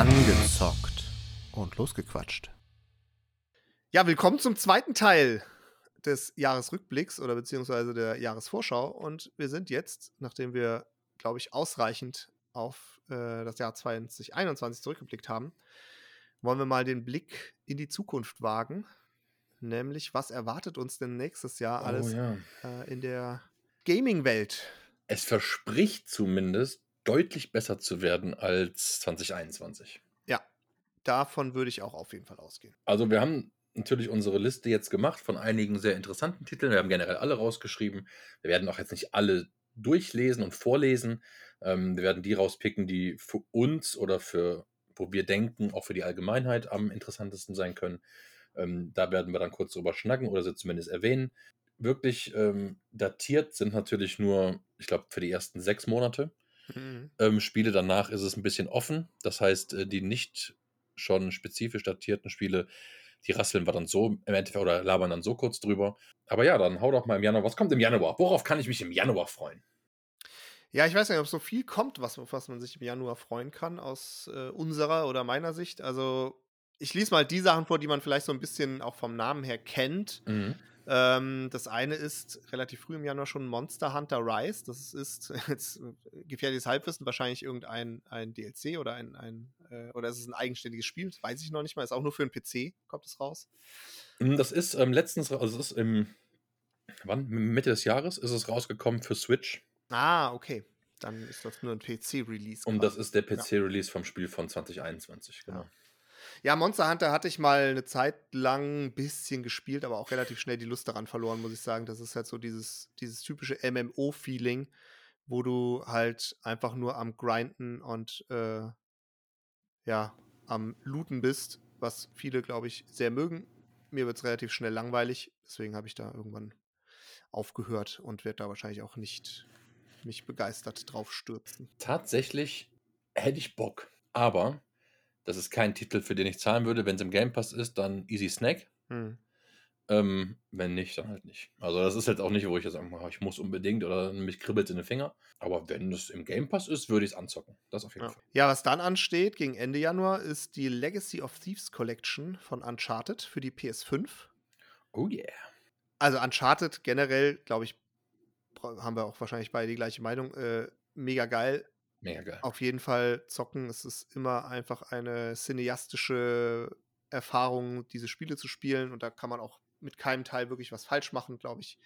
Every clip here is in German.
Angezockt und losgequatscht. Ja, willkommen zum zweiten Teil des Jahresrückblicks oder beziehungsweise der Jahresvorschau. Und wir sind jetzt, nachdem wir, glaube ich, ausreichend auf äh, das Jahr 2021 zurückgeblickt haben, wollen wir mal den Blick in die Zukunft wagen. Nämlich, was erwartet uns denn nächstes Jahr Oh alles ja. äh, in der Gaming-Welt? Es verspricht zumindest deutlich besser zu werden als 2021. Ja, davon würde ich auch auf jeden Fall ausgehen. Also wir haben natürlich unsere Liste jetzt gemacht von einigen sehr interessanten Titeln. Wir haben generell alle rausgeschrieben. Wir werden auch jetzt nicht alle durchlesen und vorlesen. Ähm, wir werden die rauspicken, die für uns oder für, wo wir denken, auch für die Allgemeinheit am interessantesten sein können. Ähm, da werden wir dann kurz drüber schnacken oder sie zumindest erwähnen. Wirklich ähm, datiert sind natürlich nur, ich glaube, für die ersten sechs Monate. Mhm. Ähm, Spiele danach ist es ein bisschen offen. Das heißt, äh, die nicht schon spezifisch datierten Spiele, die rasseln wir dann so im Endeffekt oder labern dann so kurz drüber. Aber ja, dann hau doch mal im Januar. Was kommt im Januar? Worauf kann ich mich im Januar freuen? Ja, ich weiß nicht, ob so viel kommt, was, auf was man sich im Januar freuen kann, aus äh, unserer oder meiner Sicht. Also, ich lese mal die Sachen vor, die man vielleicht so ein bisschen auch vom Namen her kennt. Mhm. Ähm, das eine ist relativ früh im Januar schon Monster Hunter Rise. Das ist jetzt äh, gefährliches Halbwissen, wahrscheinlich irgendein ein DLC oder ein, ein äh, oder ist es ein eigenständiges Spiel? Das weiß ich noch nicht mal. Ist auch nur für einen PC, kommt es raus. Mm, Das ist ähm, letztens, also es ist im, wann? Mitte des Jahres ist es rausgekommen für Switch. Ah, okay. Dann ist das nur ein PC-Release. Und das ist der PC-Release vom Spiel von 2021. Genau. Ja, Monster Hunter hatte ich mal eine Zeit lang ein bisschen gespielt, aber auch relativ schnell die Lust daran verloren, muss ich sagen. Das ist halt so dieses, dieses typische MMO-Feeling, wo du halt einfach nur am Grinden und äh, ja, am Looten bist, was viele, glaube ich, sehr mögen. Mir wird es relativ schnell langweilig, deswegen habe ich da irgendwann aufgehört und werde da wahrscheinlich auch nicht mich begeistert drauf stürzen. Tatsächlich hätte ich Bock, aber das ist kein Titel, für den ich zahlen würde. Wenn es im Game Pass ist, dann Easy Snack. Hm. Ähm, wenn nicht, dann halt nicht. Also das ist jetzt auch nicht, wo ich jetzt sage, ich muss unbedingt oder mich kribbelt in den Finger. Aber wenn es im Game Pass ist, würde ich es anzocken. Das auf jeden Ja. Fall. ja, was dann ansteht gegen Ende Januar ist die Legacy of Thieves Collection von Uncharted für die PS5. Oh yeah. Also Uncharted generell, glaube ich, haben wir auch wahrscheinlich beide die gleiche Meinung. Äh, mega geil. Mega geil. Auf jeden Fall zocken. Es ist immer einfach eine cineastische Erfahrung, diese Spiele zu spielen. Und da kann man auch mit keinem Teil wirklich was falsch machen, glaube ich.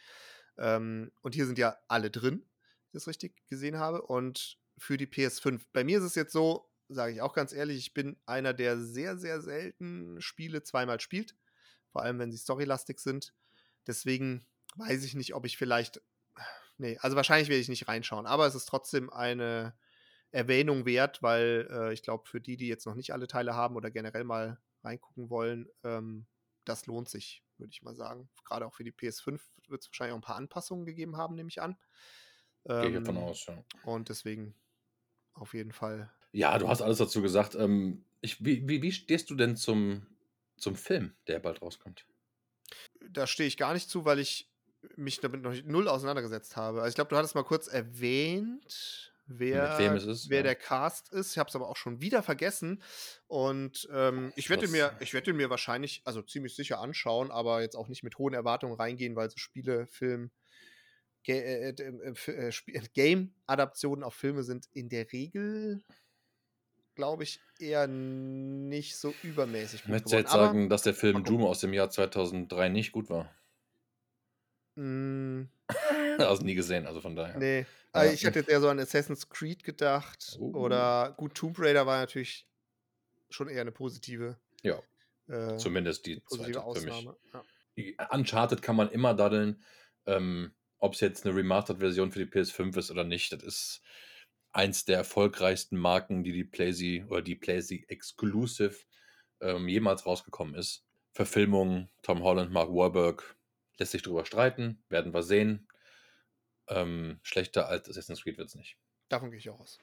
Ähm, und hier sind ja alle drin, wenn ich das richtig gesehen habe. Und für die PS5. Bei mir ist es jetzt so, sage ich auch ganz ehrlich, ich bin einer, der sehr, sehr selten Spiele zweimal spielt. Vor allem, wenn sie storylastig sind. Deswegen weiß ich nicht, ob ich vielleicht. Nee, also wahrscheinlich werde ich nicht reinschauen. Aber es ist trotzdem eine Erwähnung wert, weil äh, ich glaube, für die, die jetzt noch nicht alle Teile haben oder generell mal reingucken wollen, ähm, das lohnt sich, würde ich mal sagen. Gerade auch für die PS5 wird es wahrscheinlich auch ein paar Anpassungen gegeben haben, nehme ich an. Gehe ich Ähm, davon aus, ja. Und deswegen auf jeden Fall. Ja, du hast alles dazu gesagt. Ähm, ich, wie, wie, wie stehst du denn zum, zum Film, der bald rauskommt? Da stehe ich gar nicht zu, weil ich mich damit noch nicht, null auseinandergesetzt habe. Also ich glaube, du hattest mal kurz erwähnt, wer, wer ja. der Cast ist. Ich habe es aber auch schon wieder vergessen. Und ähm, ich werde mir, ich werde mir wahrscheinlich, also ziemlich sicher anschauen, aber jetzt auch nicht mit hohen Erwartungen reingehen, weil so Spiele, Film, Ga äh, äh, äh, äh, Sp- Game-Adaptionen auf Filme sind in der Regel, glaube ich, eher nicht so übermäßig Ich gut möchte geworden. jetzt Aber, sagen, dass der Film. Doom aus dem Jahr 2003 nicht gut war. mh, also nie gesehen, also von daher. Nee, Ja. also ich hatte jetzt eher so an Assassin's Creed gedacht. Oh. Oder gut, Tomb Raider war natürlich schon eher eine positive, Ja, äh, zumindest die positive zweite für mich. Ausnahme. Ja. Die Uncharted kann man immer daddeln, ähm, ob es jetzt eine Remastered-Version für die PS5 ist oder nicht. Das ist eins der erfolgreichsten Marken, die die PlayStation oder die PlayStation Exclusive ähm, jemals rausgekommen ist. Verfilmung, Tom Holland, Mark Wahlberg, lässt sich drüber streiten, werden wir sehen. Ähm, schlechter als Assassin's Creed wird es nicht. Davon gehe ich auch aus.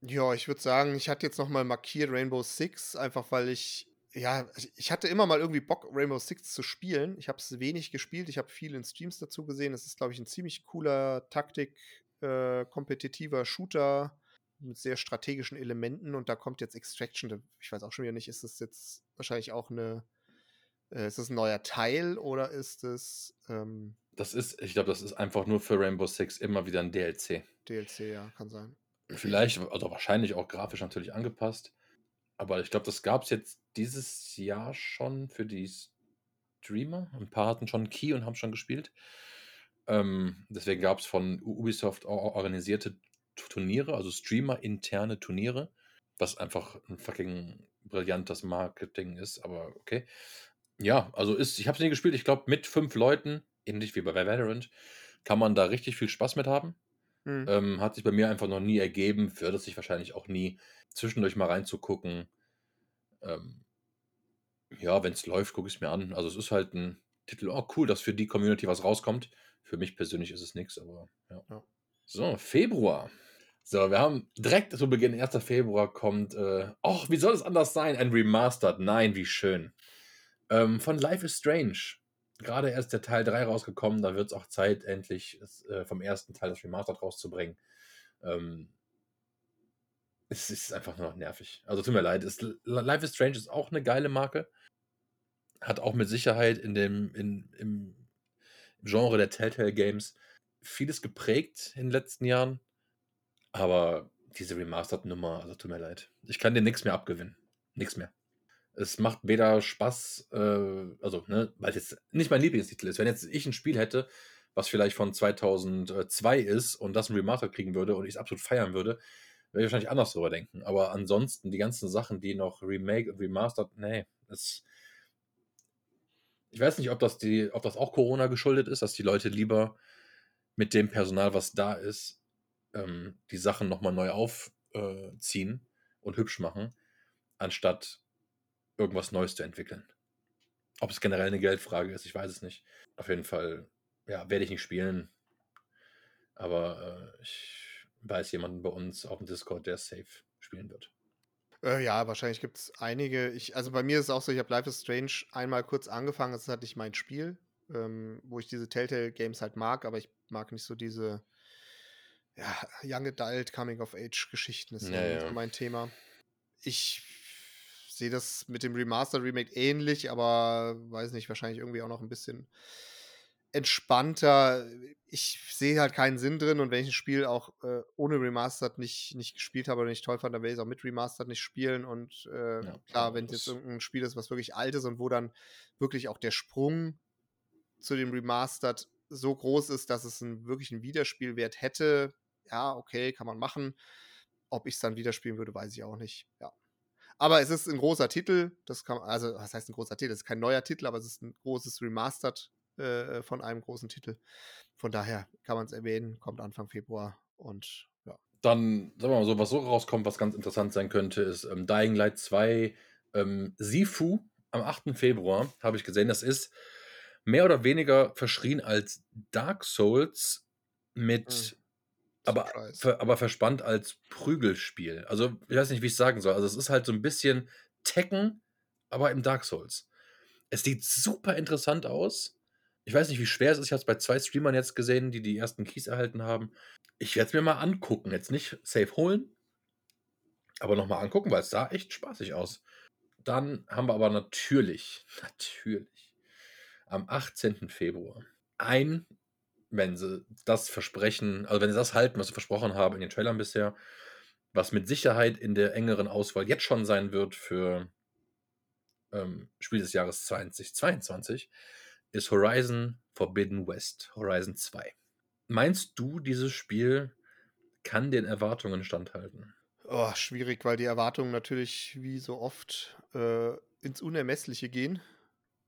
Ja, ich würde sagen, ich hatte jetzt nochmal markiert Rainbow Six, einfach weil ich, ja, ich- hatte immer mal irgendwie Bock, Rainbow Six zu spielen. Ich habe es wenig gespielt, ich habe viel in Streams dazu gesehen. Es ist, glaube ich, ein ziemlich cooler Taktik, äh, kompetitiver Shooter. mit sehr strategischen Elementen und da kommt jetzt Extraction. Ich weiß auch schon wieder nicht, ist das jetzt wahrscheinlich auch eine, ist das ein neuer Teil oder ist es. Ähm, das ist, ich glaube, das ist einfach nur für Rainbow Six immer wieder ein DLC. DLC, ja, kann sein. Vielleicht, also wahrscheinlich auch grafisch natürlich angepasst. Aber ich glaube, das gab es jetzt dieses Jahr schon für die Streamer. Ein paar hatten schon einen Key und haben schon gespielt. Ähm, deswegen gab es von Ubisoft organisierte Turniere, also Streamer-interne Turniere, was einfach ein fucking brillantes Marketing ist, aber okay. Ja, also ist, ich habe es nie gespielt, ich glaube, mit fünf Leuten, ähnlich wie bei Valorant, kann man da richtig viel Spaß mit haben. Mhm. Ähm, hat sich bei mir einfach noch nie ergeben, würde sich wahrscheinlich auch nie zwischendurch mal reinzugucken. Ähm, ja, wenn es läuft, gucke ich es mir an. Also es ist halt ein Titel, oh cool, dass für die Community was rauskommt. Für mich persönlich ist es nichts, aber ja. ja. So, Februar. So, wir haben direkt zu Beginn, 1. Februar kommt, äh, ach, wie soll es anders sein? Ein Remastered. Nein, wie schön. Ähm, von Life is Strange. Gerade erst der Teil 3 rausgekommen, da wird es auch Zeit, endlich äh, vom ersten Teil das Remastered rauszubringen. Ähm, es ist einfach nur noch nervig. Also tut mir leid. Es, Life is Strange ist auch eine geile Marke. Hat auch mit Sicherheit in dem, in, im Genre der Telltale Games vieles geprägt in den letzten Jahren. Aber diese Remastered-Nummer, also tut mir leid. Ich kann dir nichts mehr abgewinnen. Nichts mehr. Es macht weder Spaß, äh, also, ne, weil es jetzt nicht mein Lieblingstitel ist. Wenn jetzt ich ein Spiel hätte, was vielleicht von 2002 ist und das ein Remastered kriegen würde und ich es absolut feiern würde, würde ich wahrscheinlich anders darüber denken. Aber ansonsten, die ganzen Sachen, die noch Remake und Remastered, nee, das. Ich weiß nicht, ob das, die, ob das auch Corona geschuldet ist, dass die Leute lieber mit dem Personal, was da ist, ähm, die Sachen nochmal neu aufziehen äh, und hübsch machen, anstatt irgendwas Neues zu entwickeln. Ob es generell eine Geldfrage ist, ich weiß es nicht. Auf jeden Fall, ja, werde ich nicht spielen. Aber äh, ich weiß jemanden bei uns auf dem Discord, der safe spielen wird. Äh, ja, wahrscheinlich gibt es einige. Ich, also bei mir ist es auch so, ich habe Life is Strange einmal kurz angefangen, das ist halt nicht mein Spiel, ähm, wo ich diese Telltale-Games halt mag, aber ich mag nicht so diese ja, Young Adult, Coming of Age Geschichten ist ja, ja. mein Thema. Ich sehe das mit dem Remaster Remake ähnlich, aber weiß nicht, wahrscheinlich irgendwie auch noch ein bisschen entspannter. Ich sehe halt keinen Sinn drin und wenn ich ein Spiel auch äh, ohne Remastered nicht, nicht gespielt habe oder nicht toll fand, dann werde ich es auch mit Remastered nicht spielen. Und äh, ja, klar, wenn es jetzt irgendein Spiel ist, was wirklich alt ist und wo dann wirklich auch der Sprung zu dem Remastered so groß ist, dass es einen wirklichen Wiederspielwert hätte, ja, okay, kann man machen. Ob ich es dann wieder spielen würde, weiß ich auch nicht. Ja. Aber es ist ein großer Titel. Das kann, also, was heißt ein großer Titel? Es ist kein neuer Titel, aber es ist ein großes Remastered äh, von einem großen Titel. Von daher kann man es erwähnen, kommt Anfang Februar und ja. Dann, sagen wir mal so, was so rauskommt, was ganz interessant sein könnte, ist ähm, Dying Light 2 ähm, Sifu am 8. Februar, habe ich gesehen. Das ist mehr oder weniger verschrien als Dark Souls mit mhm aber, ver, aber verspannt als Prügelspiel. Also, ich weiß nicht, wie ich es sagen soll. Also, es ist halt so ein bisschen Tekken, aber im Dark Souls. Es sieht super interessant aus. Ich weiß nicht, wie schwer es ist. Ich habe es bei zwei Streamern jetzt gesehen, die die ersten Keys erhalten haben. Ich werde es mir mal angucken. Jetzt nicht safe holen, aber nochmal angucken, weil es sah echt spaßig aus. Dann haben wir aber natürlich, natürlich, am 18. Februar ein wenn sie das versprechen, also wenn sie das halten, was sie versprochen haben in den Trailern bisher, was mit Sicherheit in der engeren Auswahl jetzt schon sein wird für ähm, Spiel des Jahres 2022, ist Horizon Forbidden West, Horizon 2. Meinst du, dieses Spiel kann den Erwartungen standhalten? Oh, schwierig, weil die Erwartungen natürlich wie so oft äh, ins Unermessliche gehen.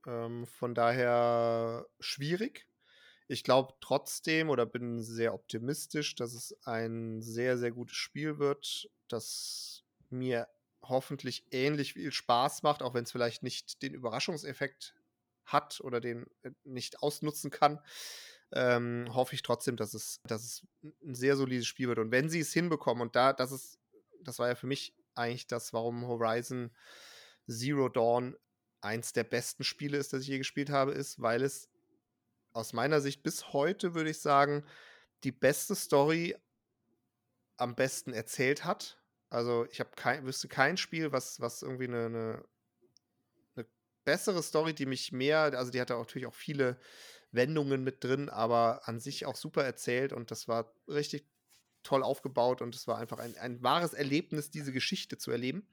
Ähm, von daher schwierig. Ich glaube trotzdem oder bin sehr optimistisch, dass es ein sehr, sehr gutes Spiel wird, das mir hoffentlich ähnlich viel Spaß macht, auch wenn es vielleicht nicht den Überraschungseffekt hat oder den äh, nicht ausnutzen kann. Ähm, hoffe ich trotzdem, dass es, dass es ein sehr solides Spiel wird. Und wenn sie es hinbekommen, und da, das ist, das war ja für mich eigentlich das, warum Horizon Zero Dawn eins der besten Spiele ist, das ich je gespielt habe, ist, weil es aus meiner Sicht bis heute, würde ich sagen, die beste Story am besten erzählt hat. Also ich habe kein, wüsste kein Spiel, was, was irgendwie eine, eine, eine bessere Story, die mich mehr, also die hatte natürlich auch viele Wendungen mit drin, aber an sich auch super erzählt und das war richtig toll aufgebaut und es war einfach ein, ein wahres Erlebnis, diese Geschichte zu erleben.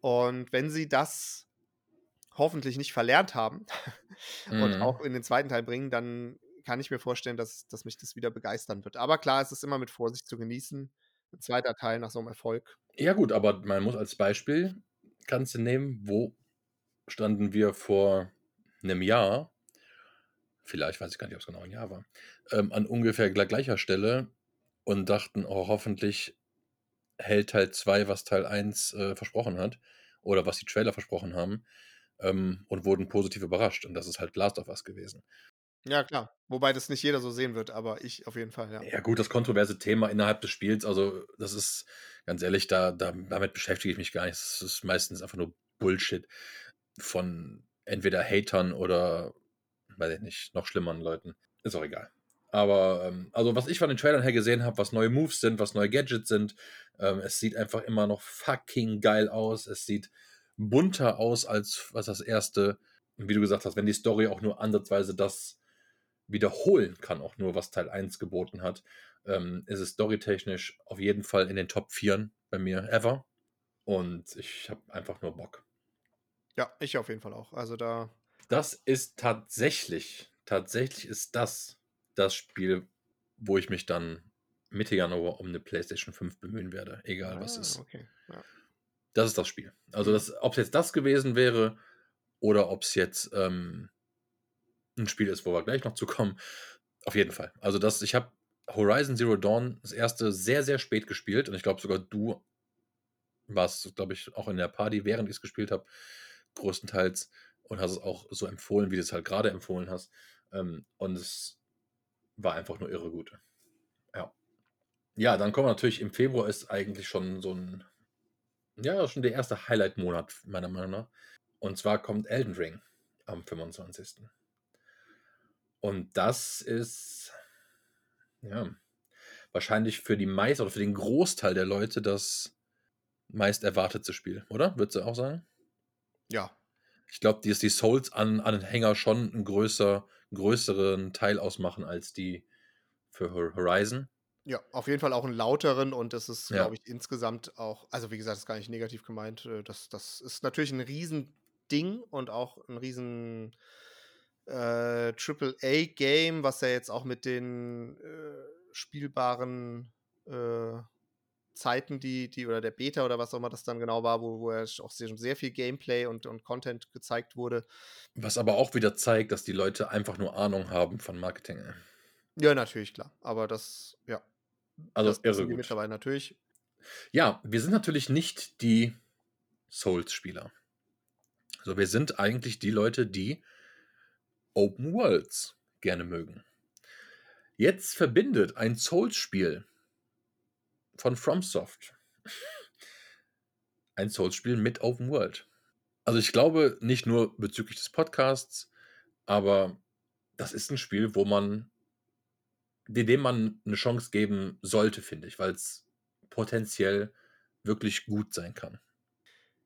Und wenn sie das hoffentlich nicht verlernt haben und Mhm. auch in den zweiten Teil bringen, dann kann ich mir vorstellen, dass, dass mich das wieder begeistern wird. Aber klar, es ist immer mit Vorsicht zu genießen. Ein zweiter Teil nach so einem Erfolg. Ja, gut, aber man muss als Beispiel, kannst du nehmen, wo standen wir vor einem Jahr, vielleicht weiß ich gar nicht, ob es genau ein Jahr war, ähm, an ungefähr gl- gleicher Stelle und dachten, oh, hoffentlich hält Teil 2, was Teil 1 äh, versprochen hat oder was die Trailer versprochen haben ähm, und wurden positiv überrascht. Und das ist halt Last of Us gewesen. Ja, klar. Wobei das nicht jeder so sehen wird, aber ich auf jeden Fall, ja. Ja, gut, das kontroverse Thema innerhalb des Spiels, also das ist ganz ehrlich, da, da, damit beschäftige ich mich gar nicht. Das ist meistens einfach nur Bullshit von entweder Hatern oder, weiß ich nicht, noch schlimmeren Leuten. Ist auch egal. Aber, ähm, also was ich von den Trailern her gesehen habe, was neue Moves sind, was neue Gadgets sind, ähm, es sieht einfach immer noch fucking geil aus. Es sieht bunter aus als was das erste. Und wie du gesagt hast, wenn die Story auch nur ansatzweise das wiederholen kann, auch nur was Teil 1 geboten hat, ähm, ist es storytechnisch auf jeden Fall in den Top 4 bei mir ever. Und ich habe einfach nur Bock. Ja, ich auf jeden Fall auch. Also da. Das ist tatsächlich, tatsächlich ist das das Spiel, wo ich mich dann Mitte Januar um eine PlayStation 5 bemühen werde, egal was Ah, ist. Okay. Ja. Das ist das Spiel. Also, das, ob es jetzt das gewesen wäre oder ob es jetzt ähm, ein Spiel ist, wo wir gleich noch zu kommen, auf jeden Fall. Also, das, ich habe Horizon Zero Dawn das erste sehr, sehr spät gespielt und ich glaube sogar du warst, glaube ich, auch in der Party, während ich es gespielt habe, größtenteils und hast es auch so empfohlen, wie du es halt gerade empfohlen hast. Ähm, und es war einfach nur irre gut. Ja. Ja, dann kommen wir natürlich im Februar ist eigentlich schon so ein, ja, schon der erste Highlight-Monat, meiner Meinung nach. Und zwar kommt Elden Ring am 25. Und das ist, ja, wahrscheinlich für die meisten oder für den Großteil der Leute das meist erwartete Spiel, oder? Würdest du auch sagen? Ja. Ich glaube, dass die Souls-Anhänger schon einen größer, größeren Teil ausmachen als die für Hor- Horizon. Ja, auf jeden Fall auch einen lauteren und das ist, Ja. glaube ich, insgesamt auch, also wie gesagt, das ist gar nicht negativ gemeint. äh, Das, das ist natürlich ein Riesending und auch ein riesen äh, AAA-Game, was ja jetzt auch mit den äh, spielbaren äh, Zeiten, die, die, oder der Beta oder was auch immer das dann genau war, wo, wo ja auch sehr, sehr viel Gameplay und, und Content gezeigt wurde. Was aber auch wieder zeigt, dass die Leute einfach nur Ahnung haben von Marketing. Ja, natürlich, klar. Aber das, ja. Also das irre gut. mittlerweile natürlich. Ja, wir sind natürlich nicht die Souls-Spieler. Also wir sind eigentlich die Leute, die Open Worlds gerne mögen. Jetzt verbindet ein Souls-Spiel von FromSoft ein Souls-Spiel mit Open World. Also ich glaube nicht nur bezüglich des Podcasts, aber das ist ein Spiel, wo man dem man eine Chance geben sollte, finde ich, weil es potenziell wirklich gut sein kann.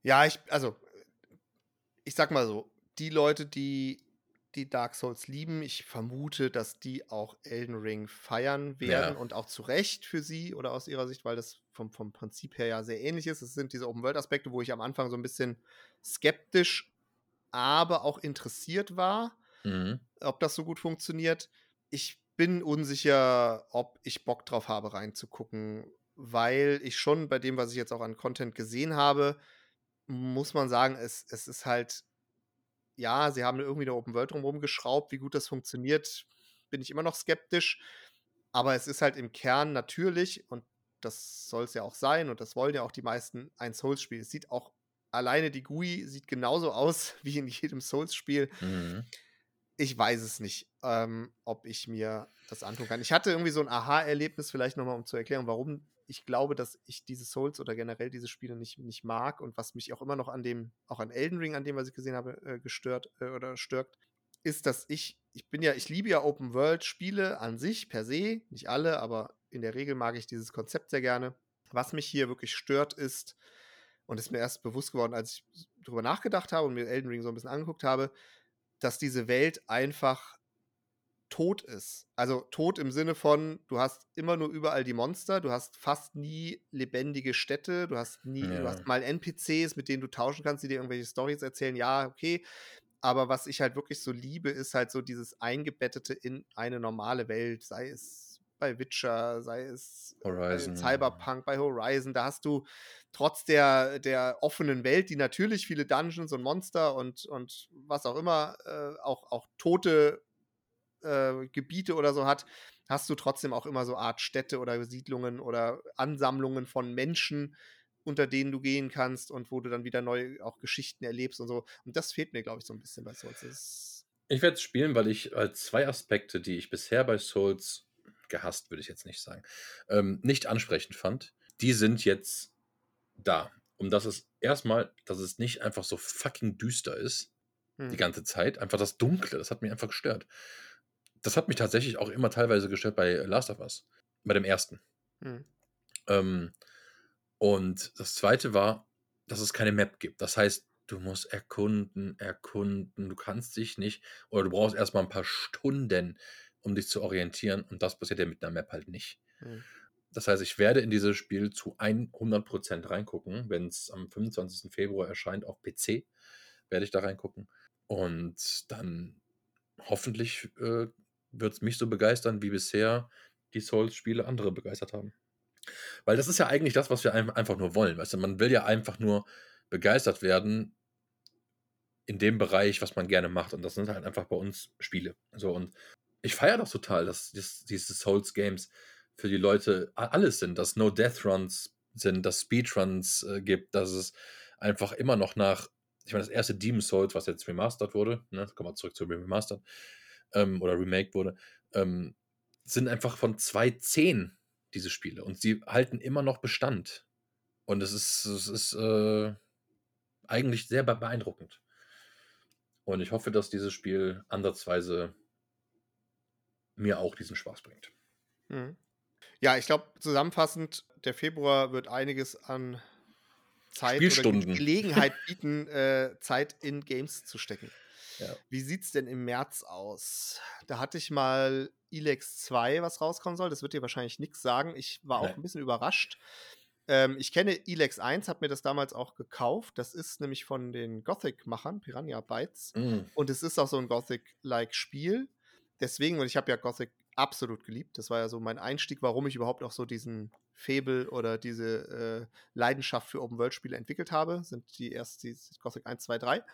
Ja, ich, also, ich sag mal so, die Leute, die die Dark Souls lieben, ich vermute, dass die auch Elden Ring feiern werden Ja. und auch zu Recht für sie oder aus ihrer Sicht, weil das vom, vom Prinzip her ja sehr ähnlich ist. Es sind diese Open-World-Aspekte, wo ich am Anfang so ein bisschen skeptisch, aber auch interessiert war, Mhm. ob das so gut funktioniert. Ich bin unsicher, ob ich Bock drauf habe, reinzugucken, weil ich schon bei dem, was ich jetzt auch an Content gesehen habe, muss man sagen, es, es ist halt, ja, sie haben irgendwie eine Open World drumherum geschraubt. Wie gut das funktioniert, bin ich immer noch skeptisch. Aber es ist halt im Kern natürlich, und das soll es ja auch sein, und das wollen ja auch die meisten, ein Souls-Spiel. Es sieht auch, alleine die GUI sieht genauso aus wie in jedem Souls-Spiel Mhm. Ich weiß es nicht, ähm, ob ich mir das antun kann. Ich hatte irgendwie so ein Aha-Erlebnis, vielleicht nochmal, um zu erklären, warum ich glaube, dass ich diese Souls oder generell diese Spiele nicht, nicht mag und was mich auch immer noch an dem, auch an Elden Ring, an dem, was ich gesehen habe, äh, gestört äh, oder stört, ist, dass ich, ich bin ja, ich liebe ja Open World-Spiele an sich, per se, nicht alle, aber in der Regel mag ich dieses Konzept sehr gerne. Was mich hier wirklich stört, ist, und ist mir erst bewusst geworden, als ich darüber nachgedacht habe und mir Elden Ring so ein bisschen angeguckt habe, dass diese Welt einfach tot ist. Also tot im Sinne von, du hast immer nur überall die Monster, du hast fast nie lebendige Städte, du hast nie, ja. du hast mal NPCs, mit denen du tauschen kannst, die dir irgendwelche Stories erzählen, ja, okay. Aber was ich halt wirklich so liebe, ist halt so dieses Eingebettete in eine normale Welt, sei es bei Witcher, sei es Horizon. bei Cyberpunk, bei Horizon, da hast du trotz der, der offenen Welt, die natürlich viele Dungeons und Monster und, und was auch immer, äh, auch, auch tote äh, Gebiete oder so hat, hast du trotzdem auch immer so Art Städte oder Siedlungen oder Ansammlungen von Menschen, unter denen du gehen kannst und wo du dann wieder neu auch Geschichten erlebst und so. Und das fehlt mir, glaube ich, so ein bisschen bei Souls. Ich werde es spielen, weil ich als zwei Aspekte, die ich bisher bei Souls gehasst, würde ich jetzt nicht sagen, ähm, nicht ansprechend fand, die sind jetzt da. Um das es erstmal, dass es nicht einfach so fucking düster ist, hm. die ganze Zeit. Einfach das Dunkle, das hat mich einfach gestört. Das hat mich tatsächlich auch immer teilweise gestört bei Last of Us. Bei dem ersten. Hm. Ähm, und das zweite war, dass es keine Map gibt. Das heißt, du musst erkunden, erkunden. Du kannst dich nicht, oder du brauchst erstmal ein paar Stunden, um dich zu orientieren. Und das passiert ja mit einer Map halt nicht. Hm. Das heißt, ich werde in dieses Spiel zu 100% reingucken. Wenn es am 25. Februar erscheint auf PC, werde ich da reingucken. Und dann hoffentlich äh, wird es mich so begeistern, wie bisher die Souls-Spiele andere begeistert haben. Weil das ist ja eigentlich das, was wir einfach nur wollen. Weißt du, man will ja einfach nur begeistert werden in dem Bereich, was man gerne macht. Und das sind halt einfach bei uns Spiele. So, und ich feiere das total, dass, dass diese Souls-Games für die Leute alles sind, dass No Death Runs sind, dass Speedruns äh, gibt, dass es einfach immer noch nach, ich meine, das erste Demon Souls, was jetzt remastered wurde, ne, kommen wir zurück zu Remastered, ähm, oder remake wurde, ähm, sind einfach von 2.10 diese Spiele und sie halten immer noch Bestand. Und es ist, es ist äh, eigentlich sehr beeindruckend. Und ich hoffe, dass dieses Spiel ansatzweise mir auch diesen Spaß bringt. Mhm. Ja, ich glaube, zusammenfassend, der Februar wird einiges an Zeit oder Gelegenheit bieten, äh, Zeit in Games zu stecken. Ja. Wie sieht es denn im März aus? Da hatte ich mal Elex 2, was rauskommen soll. Das wird dir wahrscheinlich nichts sagen. Ich war auch ein bisschen überrascht. Ähm, ich kenne Elex 1, habe mir das damals auch gekauft. Das ist nämlich von den Gothic-Machern, Piranha Bytes. Mm. Und es ist auch so ein Gothic-like Spiel. Deswegen, und ich habe ja Gothic absolut geliebt. Das war ja so mein Einstieg, warum ich überhaupt auch so diesen Fable oder diese äh, Leidenschaft für Open-World-Spiele entwickelt habe. Sind die erst die Gothic 1, 2, 3.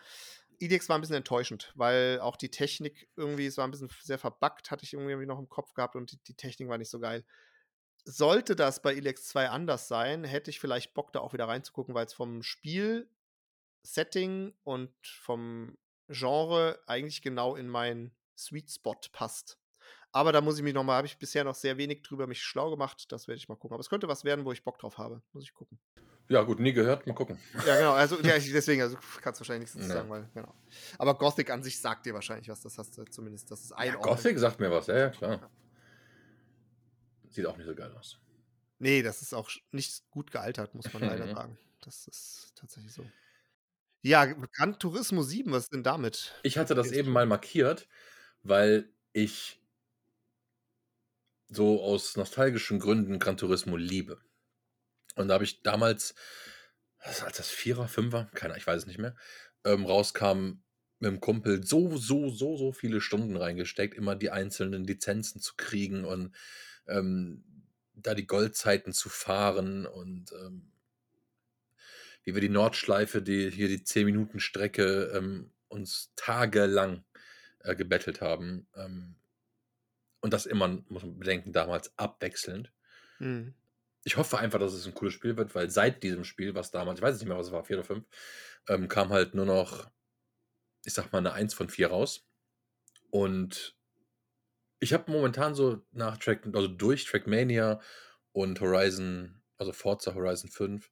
EDX war ein bisschen enttäuschend, weil auch die Technik irgendwie, es war ein bisschen sehr verbuggt, hatte ich irgendwie noch im Kopf gehabt und die, die Technik war nicht so geil. Sollte das bei ELEX 2 anders sein, hätte ich vielleicht Bock, da auch wieder reinzugucken, weil es vom Spiel-Setting und vom Genre eigentlich genau in meinen Sweet Spot passt. Aber da muss ich mich nochmal, habe ich bisher noch sehr wenig drüber mich schlau gemacht. Das werde ich mal gucken. Aber es könnte was werden, wo ich Bock drauf habe. Muss ich gucken. Ja, gut, nie gehört, mal gucken. Ja, genau, also ja, deswegen, also kannst du wahrscheinlich nichts dazu sagen, weil, genau. Aber Gothic an sich sagt dir wahrscheinlich was, das hast du zumindest, das ist ein ja, Gothic sagt mir was, ja, ja, klar. Sieht auch nicht so geil aus. Nee, das ist auch nicht gut gealtert, muss man leider sagen. Das ist tatsächlich so. Ja, Gran Turismo 7, was ist denn damit? Ich hatte das eben mal markiert, weil ich so aus nostalgischen Gründen Gran Turismo liebe. Und da habe ich damals, als das Vierer, Fünfer, keiner, ich weiß es nicht mehr, ähm, rauskam, mit dem Kumpel so, so, so, so viele Stunden reingesteckt, immer die einzelnen Lizenzen zu kriegen und ähm, da die Goldzeiten zu fahren und ähm, wie wir die Nordschleife, die hier die 10-Minuten-Strecke ähm, uns tagelang äh, gebettelt haben. Ähm, und das immer, muss man bedenken, damals abwechselnd. Mhm ich hoffe einfach, dass es ein cooles Spiel wird, weil seit diesem Spiel, was damals, ich weiß nicht mehr, was es war, 4 oder 5, ähm, kam halt nur noch, ich sag mal, eine 1 von 4 raus. Und ich habe momentan so nach Track, also durch Trackmania und Horizon, also Forza Horizon 5,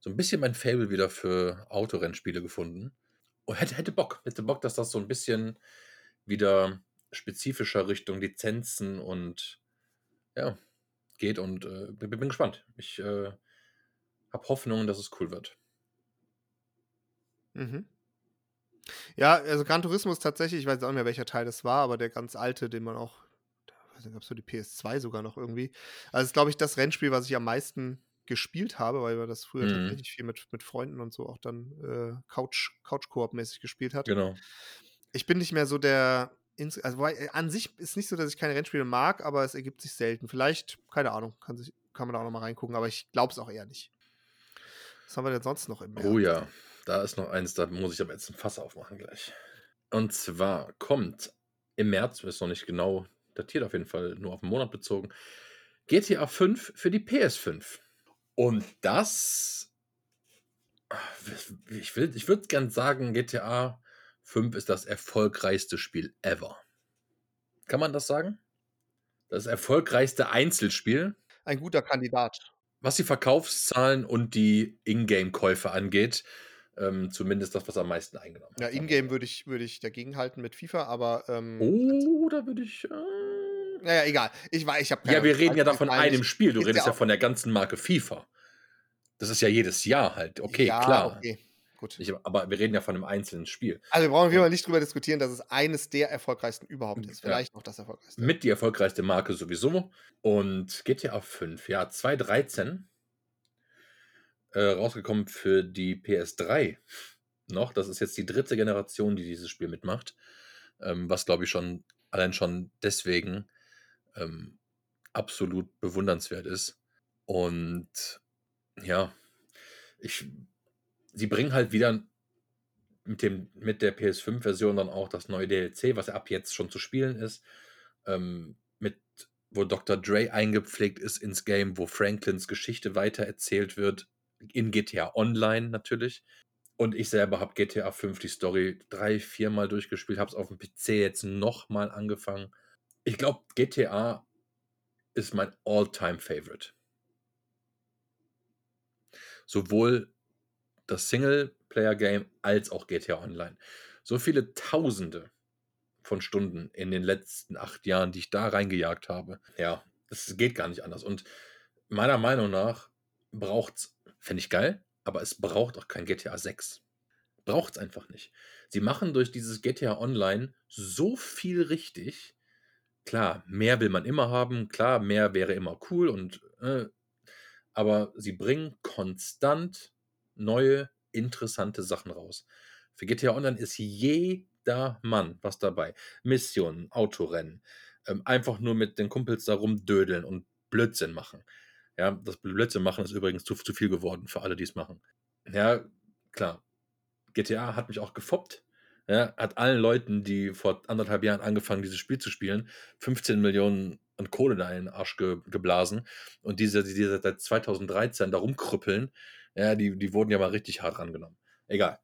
so ein bisschen mein Fable wieder für Autorennspiele gefunden. Und hätte, hätte Bock, hätte Bock, dass das so ein bisschen wieder spezifischer Richtung Lizenzen und ja, geht und äh, bin, bin gespannt. Ich äh, habe Hoffnung, dass es cool wird. Mhm. Ja, also Gran Turismo ist tatsächlich, ich weiß auch nicht mehr, welcher Teil das war, aber der ganz alte, den man auch, da gab es so die PS2 sogar noch irgendwie. Also ist, glaube ich, das Rennspiel, was ich am meisten gespielt habe, weil man das früher Mhm. tatsächlich viel mit, mit Freunden und so auch dann äh, Couch, Couch-Koop-mäßig gespielt hat. Genau. Ich bin nicht mehr so der, also äh, an sich ist nicht so, dass ich keine Rennspiele mag, aber es ergibt sich selten. Vielleicht, keine Ahnung, kann, sich, kann man da auch noch mal reingucken, aber ich glaube es auch eher nicht. Was haben wir denn sonst noch im März? Oh ja, da ist noch eins, da muss ich aber jetzt ein Fass aufmachen gleich. Und zwar kommt im März, ist noch nicht genau datiert, auf jeden Fall nur auf den Monat bezogen, GTA 5 für die PS5. Und das, ich, will, ich würde gern sagen, GTA 5 ist das erfolgreichste Spiel ever. Kann man das sagen? Das erfolgreichste Einzelspiel, Ein guter Kandidat. was die Verkaufszahlen und die Ingame-Käufe angeht. Ähm, zumindest das, was am meisten eingenommen hat. Ja, Ingame würde ich, würde ich dagegen halten mit FIFA, aber ähm, Oh, da würde ich. Äh... naja, egal. Ich weiß, ich habe Ja, wir reden ja da von einem Spiel. Du redest ja ja von der ganzen Marke FIFA. Das ist ja jedes Jahr halt. Okay, ja, klar. Okay, gut. Ich, aber wir reden ja von einem einzelnen Spiel. also wir brauchen Fall nicht drüber diskutieren, dass es eines der erfolgreichsten überhaupt ist. Ja. Vielleicht noch das erfolgreichste. Mit die erfolgreichste Marke sowieso. Und GTA 5, ja, 2013 äh, rausgekommen für die PS3 noch. Das ist jetzt die dritte Generation, die dieses Spiel mitmacht. Ähm, was, glaube ich, schon allein schon deswegen ähm, absolut bewundernswert ist. Und ja, ich, sie bringen halt wieder mit, dem, mit der PS5-Version dann auch das neue DLC, was ab jetzt schon zu spielen ist. Ähm, mit, wo Dr. Dre eingepflegt ist ins Game, wo Franklins Geschichte weitererzählt wird. In GTA Online natürlich. Und ich selber habe GTA 5 die Story drei, viermal durchgespielt, habe es auf dem PC jetzt nochmal angefangen. Ich glaube, GTA ist mein All-Time-Favorite. Sowohl das Singleplayer-Game als auch GTA Online. So viele Tausende von Stunden in den letzten acht Jahren, die ich da reingejagt habe. Ja, es geht gar nicht anders. Und meiner Meinung nach braucht es, fände ich geil, aber es braucht auch kein GTA 6. Braucht es einfach nicht. Sie machen durch dieses GTA Online so viel richtig. Klar, mehr will man immer haben, klar, mehr wäre immer cool und äh, aber sie bringen konstant neue, interessante Sachen raus. Für GTA Online ist jeder Mann was dabei. Missionen, Autorennen, ähm, einfach nur mit den Kumpels da rumdödeln und Blödsinn machen. Ja, das Blödsinn machen ist übrigens zu, zu viel geworden für alle, die es machen. Ja, klar. GTA hat mich auch gefoppt. Ja, hat allen Leuten, die vor anderthalb Jahren angefangen, dieses Spiel zu spielen, 15 Millionen an Kohle da in den Arsch ge geblasen. Und diese, die seit 2013 da rumkrüppeln, ja, die, die wurden ja mal richtig hart rangenommen. Egal.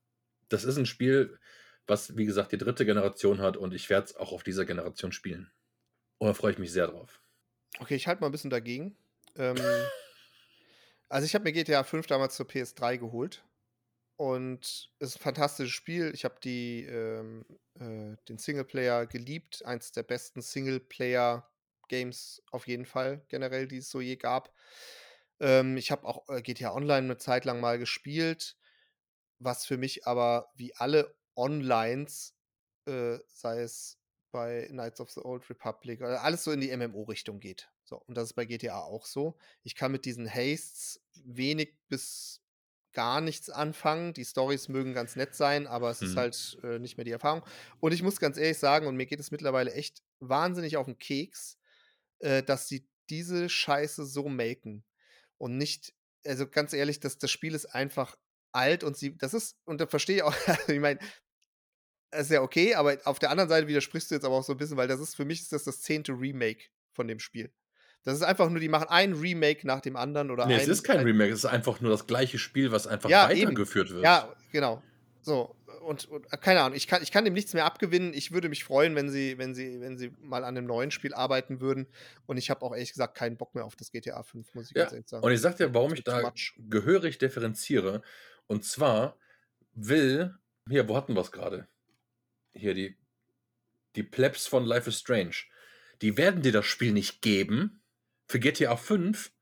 Das ist ein Spiel, was, wie gesagt, die dritte Generation hat und ich werde es auch auf dieser Generation spielen. Und da freue ich mich sehr drauf. Okay, ich halte mal ein bisschen dagegen. Ähm, also ich habe mir GTA 5 damals zur PS3 geholt. Und es ist ein fantastisches Spiel. Ich habe die, ähm, äh, den Singleplayer geliebt. Eins der besten Singleplayer-Games auf jeden Fall generell, die es so je gab. Ähm, ich habe auch äh, GTA Online eine Zeit lang mal gespielt, was für mich aber wie alle Onlines, äh, sei es bei Knights of the Old Republic, oder alles so in die MMO-Richtung geht. So, und das ist bei GTA auch so. Ich kann mit diesen Hastes wenig bis gar nichts anfangen. Die Stories mögen ganz nett sein, aber es ist Mhm. halt äh, nicht mehr die Erfahrung. Und ich muss ganz ehrlich sagen, und mir geht es mittlerweile echt wahnsinnig auf den Keks, äh, dass sie diese Scheiße so melken. Und nicht, also ganz ehrlich, das, das Spiel ist einfach alt und sie, das ist, und da verstehe ich auch, ich meine, ist ja okay, aber auf der anderen Seite widersprichst du jetzt aber auch so ein bisschen, weil das ist für mich ist das das zehnte Remake von dem Spiel. Das ist einfach nur, die machen ein Remake nach dem anderen oder Nee, ein, es ist kein ein, Remake, es ist einfach nur das gleiche Spiel, was einfach Ja, eben. weitergeführt wird. Ja, genau. So, und, und äh, keine Ahnung, ich kann, ich kann dem nichts mehr abgewinnen. Ich würde mich freuen, wenn sie, wenn sie, wenn sie mal an einem neuen Spiel arbeiten würden. Und ich habe auch ehrlich gesagt keinen Bock mehr auf das GTA 5, muss ich Ja, ganz ehrlich sagen. Und ich sag dir, warum ich da much. gehörig differenziere. Und zwar will, hier, wo hatten wir es gerade? Hier, die, die Plebs von Life is Strange. Die werden dir das Spiel nicht geben, für GTA 5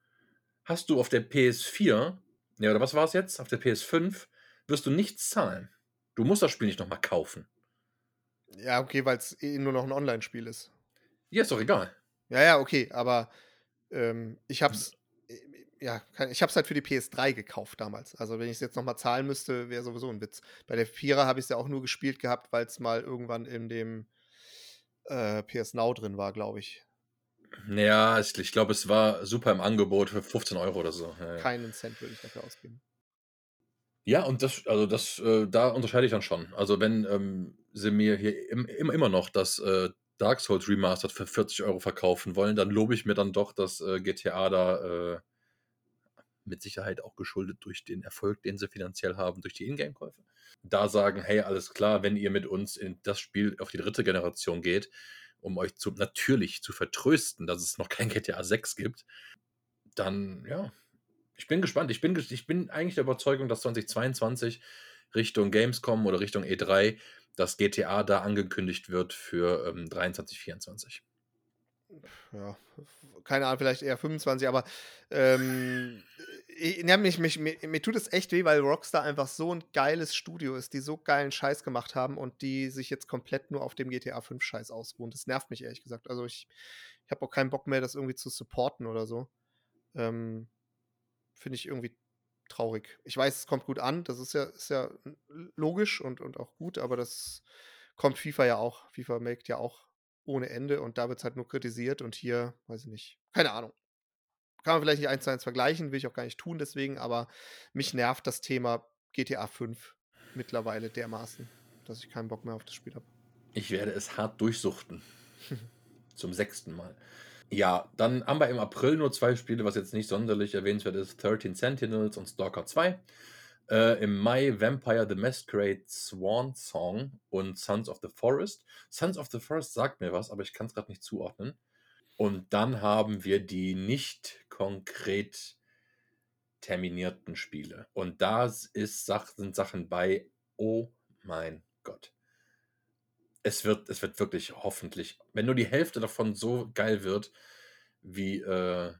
hast du auf der PS4, ja, oder was war es jetzt? Auf der PS5 wirst du nichts zahlen. Du musst das Spiel nicht nochmal kaufen. Ja, okay, weil es eh nur noch ein Online-Spiel ist. Ja, ist doch egal. Ja, ja, okay, aber ähm, ich hab's, äh, ja, ich hab's halt für die PS3 gekauft damals. Also wenn ich es jetzt nochmal zahlen müsste, wäre sowieso ein Witz. Bei der Vierer habe ich es ja auch nur gespielt gehabt, weil es mal irgendwann in dem äh, PS Now drin war, glaube ich. Ja, ich, ich glaube, es war super im Angebot für 15 Euro oder so. Ja. Keinen Cent würde ich dafür ausgeben. Ja, und das, also das, äh, da unterscheide ich dann schon. Also wenn ähm, sie mir hier im, im, immer noch das äh, Dark Souls Remastered für 40 Euro verkaufen wollen, dann lobe ich mir dann doch, dass äh, GTA da äh, mit Sicherheit auch geschuldet durch den Erfolg, den sie finanziell haben, durch die Ingame-Käufe, da sagen, hey, alles klar, wenn ihr mit uns in das Spiel auf die dritte Generation geht, um euch zu, natürlich zu vertrösten, dass es noch kein GTA 6 gibt, dann ja, ich bin gespannt. Ich bin, ich bin eigentlich der Überzeugung, dass 2022 Richtung Gamescom oder Richtung E3 das GTA da angekündigt wird für ähm, 23, 24. Ja, keine Ahnung, vielleicht eher 25, aber ähm, ich, ja, mich, mich, mir, mir tut es echt weh, weil Rockstar einfach so ein geiles Studio ist, die so geilen Scheiß gemacht haben und die sich jetzt komplett nur auf dem GTA 5 Scheiß ausruhen. Das nervt mich ehrlich gesagt. Also ich, ich habe auch keinen Bock mehr, das irgendwie zu supporten oder so. Ähm, Finde ich irgendwie traurig. Ich weiß, es kommt gut an, das ist ja, ist ja logisch und, und auch gut, aber das kommt FIFA ja auch. FIFA maked ja auch ohne Ende und da wird es halt nur kritisiert und hier, weiß ich nicht, keine Ahnung. Kann man vielleicht nicht eins zu eins vergleichen, will ich auch gar nicht tun deswegen, aber mich nervt das Thema GTA 5 mittlerweile dermaßen, dass ich keinen Bock mehr auf das Spiel habe. Ich werde es hart durchsuchten. Zum sechsten Mal. Ja, dann haben wir im April nur zwei Spiele, was jetzt nicht sonderlich erwähnenswert ist: 13 Sentinels und Stalker 2. Äh, Im Mai Vampire the Masquerade Swan Song und Sons of the Forest. Sons of the Forest sagt mir was, aber ich kann es gerade nicht zuordnen. Und dann haben wir die nicht konkret terminierten Spiele. Und da ist, sind Sachen bei, oh mein Gott es wird, es wird wirklich hoffentlich, wenn nur die Hälfte davon so geil wird, wie, äh,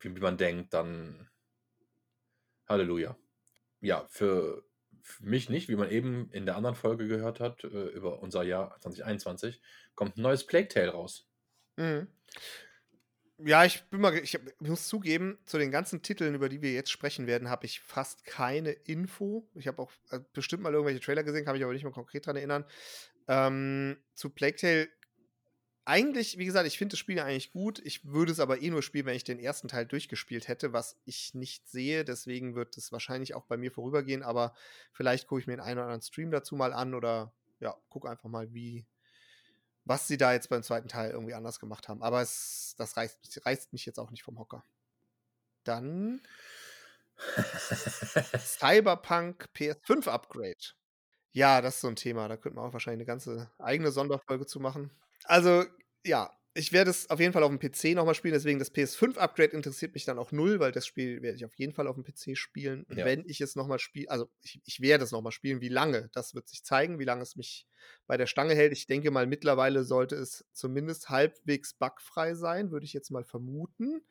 wie, wie man denkt, dann Halleluja. Ja, für, für mich nicht, wie man eben in der anderen Folge gehört hat, äh, über unser Jahr 2021, kommt ein neues Plague Tale raus. Mhm. Ja, ich bin mal, ich, muss zugeben, zu den ganzen Titeln, über die wir jetzt sprechen werden, habe ich fast keine Info. Ich habe auch äh, bestimmt mal irgendwelche Trailer gesehen, kann mich aber nicht mehr konkret daran erinnern. Ähm, zu Plague Tale, eigentlich, wie gesagt, ich finde das Spiel eigentlich gut. Ich würde es aber eh nur spielen, wenn ich den ersten Teil durchgespielt hätte, was ich nicht sehe. Deswegen wird es wahrscheinlich auch bei mir vorübergehen. Aber vielleicht gucke ich mir den einen oder anderen Stream dazu mal an oder ja, gucke einfach mal, wie, was sie da jetzt beim zweiten Teil irgendwie anders gemacht haben. Aber es, das reißt, reißt mich jetzt auch nicht vom Hocker. Dann Cyberpunk PS5 Upgrade. Ja, das ist so ein Thema. Da könnte man auch wahrscheinlich eine ganze eigene Sonderfolge zu machen. Also, ja, ich werde es auf jeden Fall auf dem PC nochmal spielen, deswegen das PS5-Upgrade interessiert mich dann auch null, weil das Spiel werde ich auf jeden Fall auf dem PC spielen. Ja. Wenn ich es nochmal spiele, also ich, ich, werde es nochmal spielen, wie lange, das wird sich zeigen, wie lange es mich bei der Stange hält. Ich denke mal, mittlerweile sollte es zumindest halbwegs bugfrei sein, würde ich jetzt mal vermuten.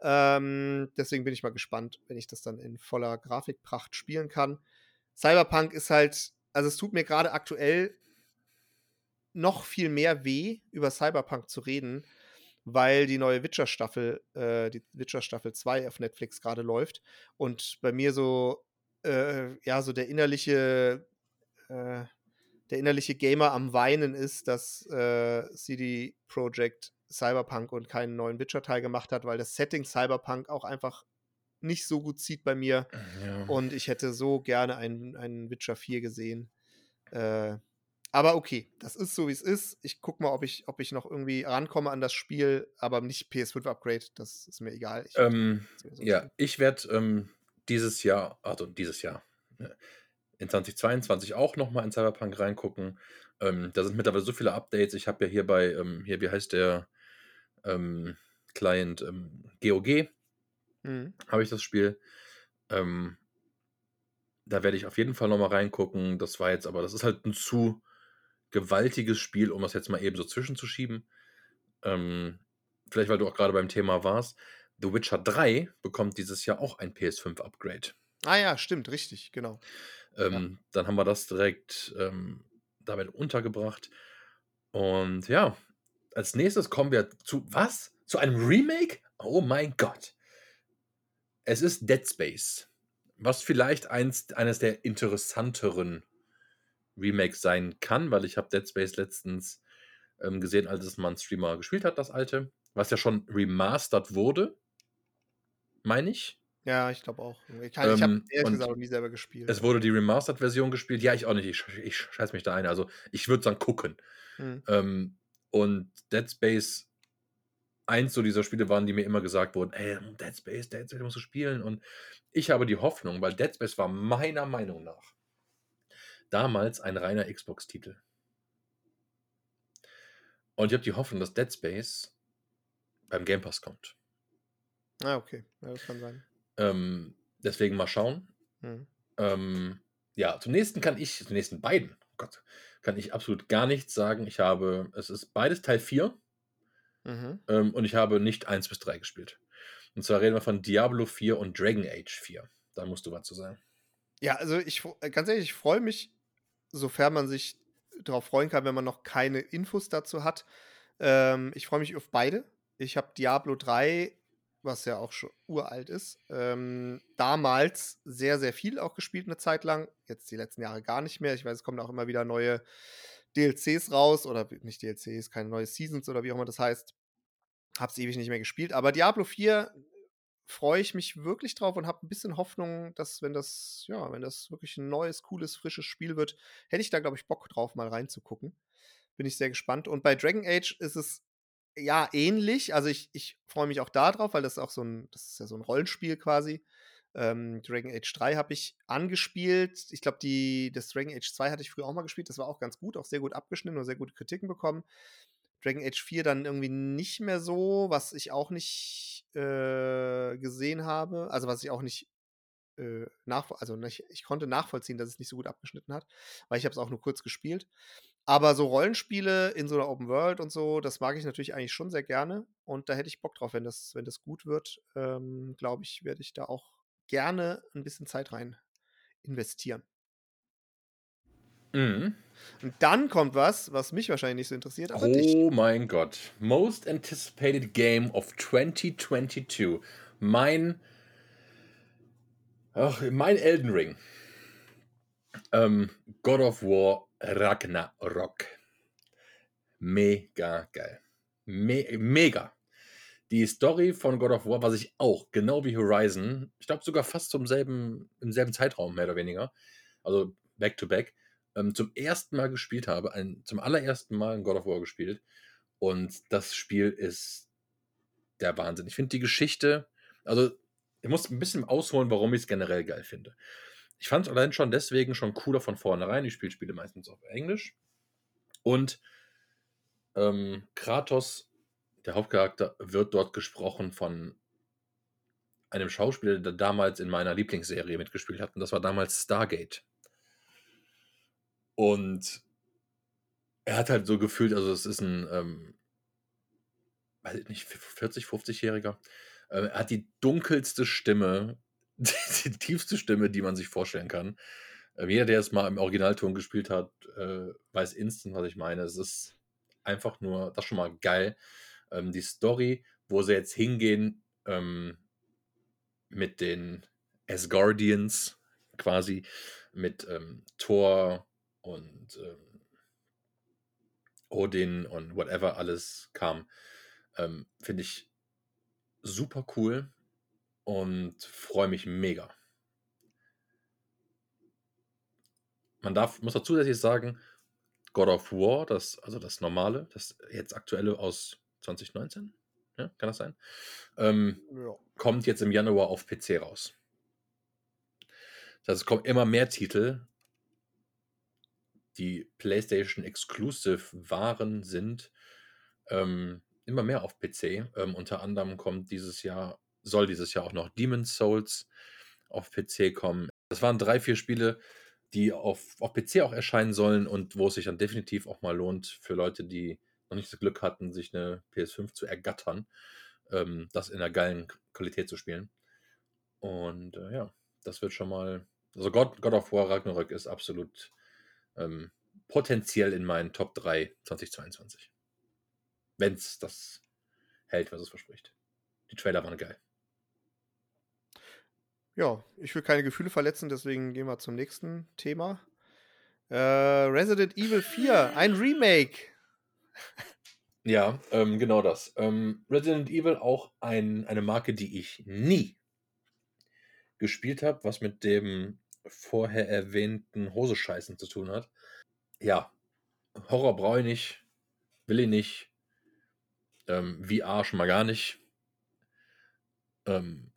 Ähm, deswegen bin ich mal gespannt, wenn ich das dann in voller Grafikpracht spielen kann. Cyberpunk ist halt, also es tut mir gerade aktuell noch viel mehr weh, über Cyberpunk zu reden, weil die neue Witcher-Staffel, äh, die Witcher-Staffel 2 auf Netflix gerade läuft und bei mir so, äh, ja, so der innerliche, äh, der innerliche Gamer am Weinen ist, dass äh, CD Projekt Cyberpunk und keinen neuen Witcher-Teil gemacht hat, weil das Setting Cyberpunk auch einfach nicht so gut zieht bei mir. Ja. Und ich hätte so gerne einen, einen Witcher 4 gesehen. Äh, aber okay, das ist so, wie es ist. Ich gucke mal, ob ich, ob ich noch irgendwie rankomme an das Spiel, aber nicht PS5-Upgrade, das ist mir egal. Ich ähm, ja, ich werde ähm, dieses Jahr, also dieses Jahr, ne, in 2022 auch nochmal in Cyberpunk reingucken. Ähm, da sind mittlerweile so viele Updates. Ich habe ja hier bei, ähm, hier, wie heißt der ähm, Client, GOG, ähm, mhm. habe ich das Spiel. da werde ich auf jeden Fall nochmal reingucken. Das war jetzt aber, das ist halt ein zu gewaltiges Spiel, um das jetzt mal eben so zwischenzuschieben. Ähm, vielleicht weil du auch gerade beim Thema warst, The Witcher 3 bekommt dieses Jahr auch ein PS5-Upgrade. Ah ja, stimmt, richtig, genau. Ähm, Dann haben wir das direkt ähm, damit untergebracht. Und ja, als nächstes kommen wir zu was? Zu einem Remake? Oh mein Gott. Es ist Dead Space, was vielleicht eins, eines der interessanteren Remakes sein kann, weil ich habe Dead Space letztens ähm, gesehen, als es mal ein Streamer gespielt hat, das alte, was ja schon remastered wurde, meine ich. Ja, ich glaube auch. Ich, kann- ich habe Ähm, ehrlich gesagt auch nie selber gespielt. Es wurde die Remastered-Version gespielt. Ja, ich auch nicht. Ich, ich scheiß mich da ein. Also, ich würde dann gucken. Hm. Ähm, und Dead Space, eins so dieser Spiele waren, die mir immer gesagt wurden: ey, Dead Space, Dead Space musst du spielen. Und ich habe die Hoffnung, weil Dead Space war meiner Meinung nach damals ein reiner Xbox-Titel. Und ich habe die Hoffnung, dass Dead Space beim Game Pass kommt. Ah, okay. Ja, das kann sein. Ähm, deswegen mal schauen. Hm. Ähm, ja, zum nächsten kann ich, zum nächsten beiden, oh Gott, kann ich absolut gar nichts sagen. Ich habe, es ist beides Teil 4 Mhm. ähm, und ich habe nicht 1 bis 3 gespielt. Und zwar reden wir von Diablo 4 und Dragon Age 4. Da musst du was zu sagen. Ja, also ich äh, ganz ehrlich, ich freue mich, sofern man sich darauf freuen kann, wenn man noch keine Infos dazu hat. Ähm, ich freue mich auf beide. Ich habe Diablo 3, was ja auch schon uralt ist, ähm, damals sehr, sehr viel auch gespielt eine Zeit lang. Jetzt die letzten Jahre gar nicht mehr. Ich weiß, es kommen auch immer wieder neue DLCs raus oder nicht DLCs, keine neue Seasons oder wie auch immer das heißt. Hab's ewig nicht mehr gespielt. Aber Diablo 4 freue ich mich wirklich drauf und habe ein bisschen Hoffnung, dass wenn das, ja, wenn das wirklich ein neues, cooles, frisches Spiel wird, hätte ich da, glaube ich, Bock drauf, mal reinzugucken. Bin ich sehr gespannt. Und bei Dragon Age ist es ja ähnlich. Also ich, ich freue mich auch da drauf, weil das auch so ein, das ist ja so ein Rollenspiel quasi. Ähm, Dragon Age 3 habe ich angespielt. Ich glaube, das Dragon Age 2 hatte ich früher auch mal gespielt. Das war auch ganz gut, auch sehr gut abgeschnitten und sehr gute Kritiken bekommen. Dragon Age 4 dann irgendwie nicht mehr so, was ich auch nicht äh, gesehen habe. Also was ich auch nicht äh, nach, also nicht, ich konnte nachvollziehen, dass es nicht so gut abgeschnitten hat, weil ich habe es auch nur kurz gespielt. Aber so Rollenspiele in so einer Open World und so, das mag ich natürlich eigentlich schon sehr gerne. Und da hätte ich Bock drauf, wenn das, wenn das gut wird, ähm, glaube ich, werde ich da auch gerne ein bisschen Zeit rein investieren. Mhm. Und dann kommt was, was mich wahrscheinlich nicht so interessiert, aber dich. Oh mein Gott. Most anticipated game of 2022. Mein. Ach, mein Elden Ring. Ähm, God of War Ragnarok. Mega geil. Me mega. Die Story von God of War, was ich auch, genau wie Horizon, ich glaube sogar fast zum selben, im selben Zeitraum, mehr oder weniger, also back to back, ähm, zum ersten Mal gespielt habe, ein, zum allerersten Mal in God of War gespielt. Und das Spiel ist der Wahnsinn. Ich finde die Geschichte, also ich muss ein bisschen ausholen, warum ich es generell geil finde. Ich fand es allein schon deswegen schon cooler von vornherein. Ich spiele Spiele meistens auf Englisch. Und ähm, Kratos, der Hauptcharakter, wird dort gesprochen von einem Schauspieler, der damals in meiner Lieblingsserie mitgespielt hat. Und das war damals Stargate. Und er hat halt so gefühlt, also es ist ein, ähm, weiß ich nicht, 40, 50-Jähriger. Äh, er hat die dunkelste Stimme, die, die tiefste Stimme, die man sich vorstellen kann. Äh, jeder, der es mal im Originalton gespielt hat, äh, weiß instant, was ich meine. Es ist einfach nur, das ist schon mal geil. Ähm, die Story, wo sie jetzt hingehen ähm, mit den Asgardians, quasi mit ähm, Thor und ähm, Odin und whatever alles kam, ähm, finde ich super cool und freue mich mega. Man darf, muss dazu zusätzlich sagen, God of War, das, also das normale, das jetzt aktuelle aus 2019, ja, kann das sein? Ähm, Ja. kommt jetzt im Januar auf PC raus. Das heißt, es kommen immer mehr Titel, die PlayStation Exclusive waren, sind, ähm, immer mehr auf PC. Ähm, unter anderem kommt dieses Jahr, soll dieses Jahr auch noch Demon's Souls auf PC kommen. Das waren drei, vier Spiele, die auf, auf PC auch erscheinen sollen und wo es sich dann definitiv auch mal lohnt für Leute, die noch nicht das Glück hatten, sich eine PS5 zu ergattern, ähm, das in einer geilen Qualität zu spielen. Und äh, ja, das wird schon mal. Also God, God of War Ragnarök ist absolut ähm, potenziell in meinen Top 3 2022. Wenn es das hält, was es verspricht. Die Trailer waren geil. Ja, ich will keine Gefühle verletzen, deswegen gehen wir zum nächsten Thema. Äh, Resident Evil 4, ein Remake. Ja, ähm, genau das. Ähm, Resident Evil auch ein, eine Marke, die ich nie gespielt habe, was mit dem vorher erwähnten Hosescheißen zu tun hat. Ja, Horror brauche ich nicht, will ich nicht. Ähm, VR schon mal gar nicht. Ähm,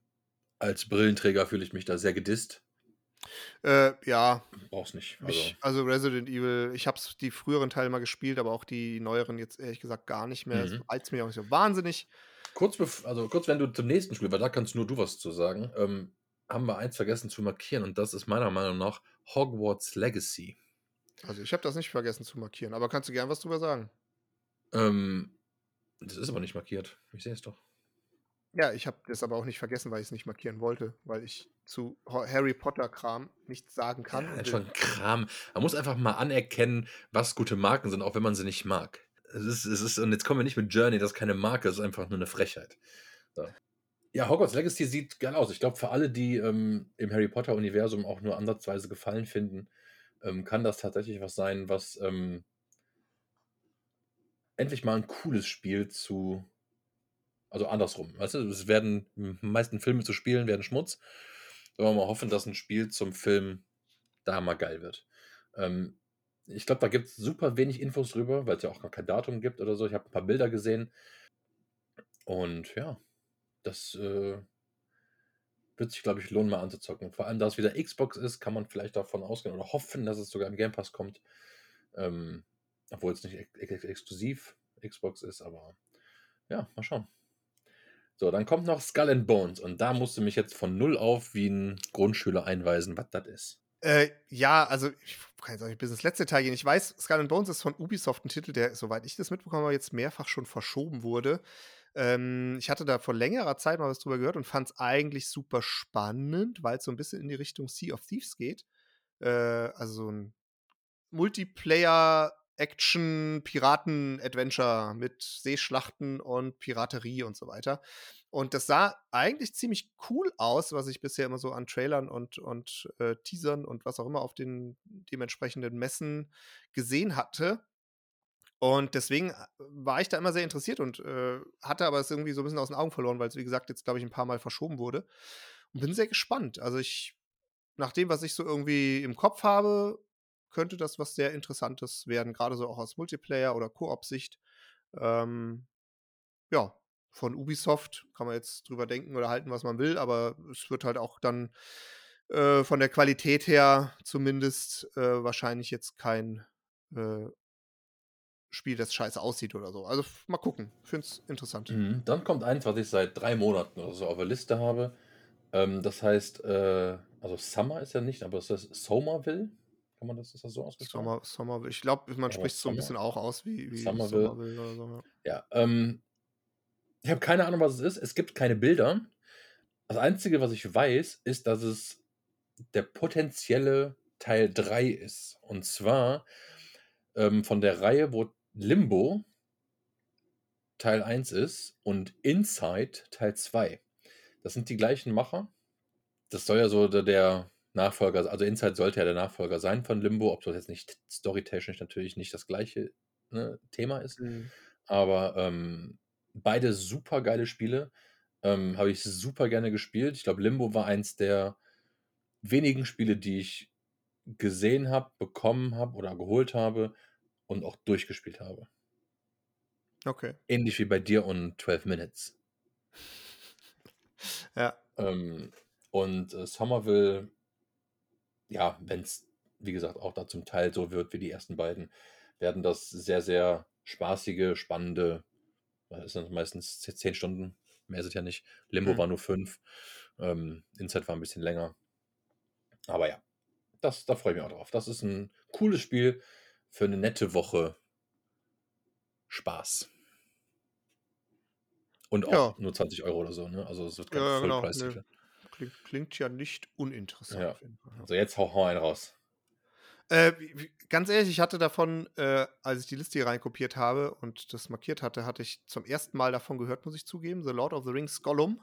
als Brillenträger fühle ich mich da sehr gedisst. Äh, ja. Brauch's nicht. Also. Mich, also Resident Evil, ich habe die früheren Teile mal gespielt, aber auch die neueren jetzt ehrlich gesagt gar nicht mehr. Mhm. Das reizt mich auch nicht so wahnsinnig. Kurz, also kurz, wenn du zum nächsten Spiel, weil da kannst nur du was zu sagen, ähm, haben wir eins vergessen zu markieren und das ist meiner Meinung nach Hogwarts Legacy. Also ich habe das nicht vergessen zu markieren, aber kannst du gern was drüber sagen? Ähm, das ist aber nicht markiert. Ich sehe es doch. Ja, ich habe das aber auch nicht vergessen, weil ich es nicht markieren wollte, weil ich zu Harry Potter-Kram nichts sagen kann. Ja, schon Kram. Man muss einfach mal anerkennen, was gute Marken sind, auch wenn man sie nicht mag. Es ist, es ist, und jetzt kommen wir nicht mit Journey, das ist keine Marke, das ist einfach nur eine Frechheit. So. Ja, Hogwarts Legacy sieht geil aus. Ich glaube, für alle, die ähm, im Harry Potter-Universum auch nur ansatzweise gefallen finden, ähm, kann das tatsächlich was sein, was ähm, endlich mal ein cooles Spiel zu also andersrum. Weißt du, es werden die meisten Filme zu spielen, werden Schmutz. Sollen wir mal hoffen, dass ein Spiel zum Film da mal geil wird. Ähm, ich glaube, da gibt es super wenig Infos drüber, weil es ja auch gar kein Datum gibt oder so. Ich habe ein paar Bilder gesehen. Und ja, das äh, wird sich, glaube ich, lohnen, mal anzuzocken. Vor allem, da es wieder Xbox ist, kann man vielleicht davon ausgehen oder hoffen, dass es sogar im Game Pass kommt. Ähm, obwohl es nicht ex ex exklusiv Xbox ist, aber ja, mal schauen. So, dann kommt noch Skull and Bones und da musst du mich jetzt von null auf wie ein Grundschüler einweisen, was das ist. Äh, ja, also ich kann jetzt auch nicht bis ins letzte Teil gehen. Ich weiß, Skull and Bones ist von Ubisoft ein Titel, der, soweit ich das mitbekommen habe, jetzt mehrfach schon verschoben wurde. Ähm, ich hatte da vor längerer Zeit mal was drüber gehört und fand es eigentlich super spannend, weil es so ein bisschen in die Richtung Sea of Thieves geht. Äh, also so ein Multiplayer Action-Piraten-Adventure mit Seeschlachten und Piraterie und so weiter. Und das sah eigentlich ziemlich cool aus, was ich bisher immer so an Trailern und, und äh, Teasern und was auch immer auf den dementsprechenden Messen gesehen hatte. Und deswegen äh, war ich da immer sehr interessiert und äh, hatte aber es irgendwie so ein bisschen aus den Augen verloren, weil es, wie gesagt, jetzt, glaube ich, ein paar Mal verschoben wurde. Und bin sehr gespannt. Also ich, nach dem, was ich so irgendwie im Kopf habe, könnte das was sehr Interessantes werden, gerade so auch aus Multiplayer- oder Koop-Sicht. Ähm, ja, von Ubisoft kann man jetzt drüber denken oder halten, was man will, aber es wird halt auch dann äh, von der Qualität her zumindest äh, wahrscheinlich jetzt kein äh, Spiel, das scheiße aussieht oder so. Also mal gucken. Finde es interessant. Mhm. Dann kommt eins, was ich seit drei Monaten oder so auf der Liste habe. Ähm, das heißt, äh, also Summer ist ja nicht, aber es ist Somerville. Kann man das, ist das so ausgesprochen? Sommer, Somerville. Ich glaube, man spricht es so ein bisschen auch aus wie, wie Somerville. Somerville oder so. Ja, ja ähm, ich habe keine Ahnung, was es ist. Es gibt keine Bilder. Das Einzige, was ich weiß, ist, dass es der potenzielle Teil 3 ist. Und zwar ähm, von der Reihe, wo Limbo Teil 1 ist und Inside Teil 2. Das sind die gleichen Macher. Das soll ja so der, Nachfolger, also Inside sollte ja der Nachfolger sein von Limbo, ob das jetzt nicht storytechnisch natürlich nicht das gleiche ne, Thema ist. Mhm. Aber ähm, beide super geile Spiele. Ähm, Habe ich super gerne gespielt. Ich glaube, Limbo war eins der wenigen Spiele, die ich gesehen habe, bekommen habe oder geholt habe und auch durchgespielt habe. Okay. Ähnlich wie bei dir und 12 Minutes. ja. Ähm, und äh, Somerville ja, wenn es, wie gesagt, auch da zum Teil so wird wie die ersten beiden, werden das sehr, sehr spaßige, spannende, das sind meistens zehn Stunden, mehr ist es ja nicht. Limbo mhm. war nur fünf, ähm, Inside war ein bisschen länger. Aber ja, das, da freue ich mich auch drauf. Das ist ein cooles Spiel für eine nette Woche Spaß. Und auch Ja. nur 20 Euro oder so, ne? Also es wird kein Ja, genau. Ne. Klingt, klingt ja nicht uninteressant Ja. auf jeden Fall. Ja. So, jetzt hau, hau einen raus. Äh, ganz ehrlich, ich hatte davon, äh, als ich die Liste hier reinkopiert habe und das markiert hatte, hatte ich zum ersten Mal davon gehört, muss ich zugeben. The Lord of the Rings Gollum.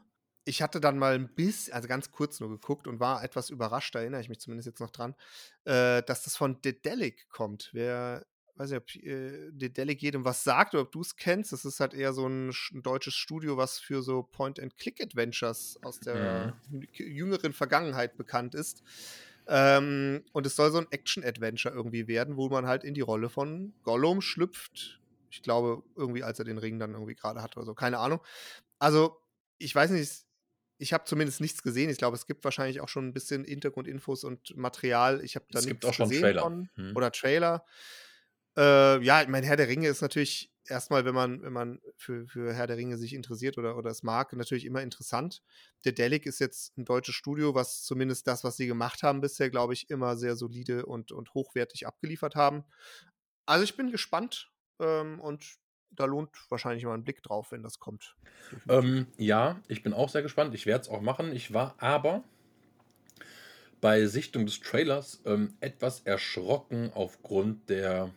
Ich hatte dann mal ein bisschen, also ganz kurz nur geguckt und war etwas überrascht, da erinnere ich mich zumindest jetzt noch dran, äh, dass das von Dedelic kommt. Wer, weiß nicht, ob äh, Dedelic jedem was sagt oder ob du es kennst. Das ist halt eher so ein, ein deutsches Studio, was für so Point-and-Click-Adventures aus der jüngeren Vergangenheit bekannt ist. Ähm, und es soll so ein Action-Adventure irgendwie werden, wo man halt in die Rolle von Gollum schlüpft. Ich glaube, irgendwie, als er den Ring dann irgendwie gerade hat oder so. Keine Ahnung. Also, ich weiß nicht, ich habe zumindest nichts gesehen. Ich glaube, es gibt wahrscheinlich auch schon ein bisschen Hintergrundinfos und Material. Ich habe da Es gibt nichts auch schon gesehen Trailer. von. Hm. Oder Trailer. Äh, ja, ich meine, Herr der Ringe ist natürlich erstmal, wenn man, wenn man für, für Herr der Ringe sich interessiert oder, oder es mag, natürlich immer interessant. Der Delic ist jetzt ein deutsches Studio, was zumindest das, was sie gemacht haben bisher, glaube ich, immer sehr solide und, und hochwertig abgeliefert haben. Also ich bin gespannt ähm, und da lohnt wahrscheinlich mal ein Blick drauf, wenn das kommt. Ähm, ja, ich bin auch sehr gespannt. Ich werde es auch machen. Ich war aber bei Sichtung des Trailers ähm, etwas erschrocken aufgrund der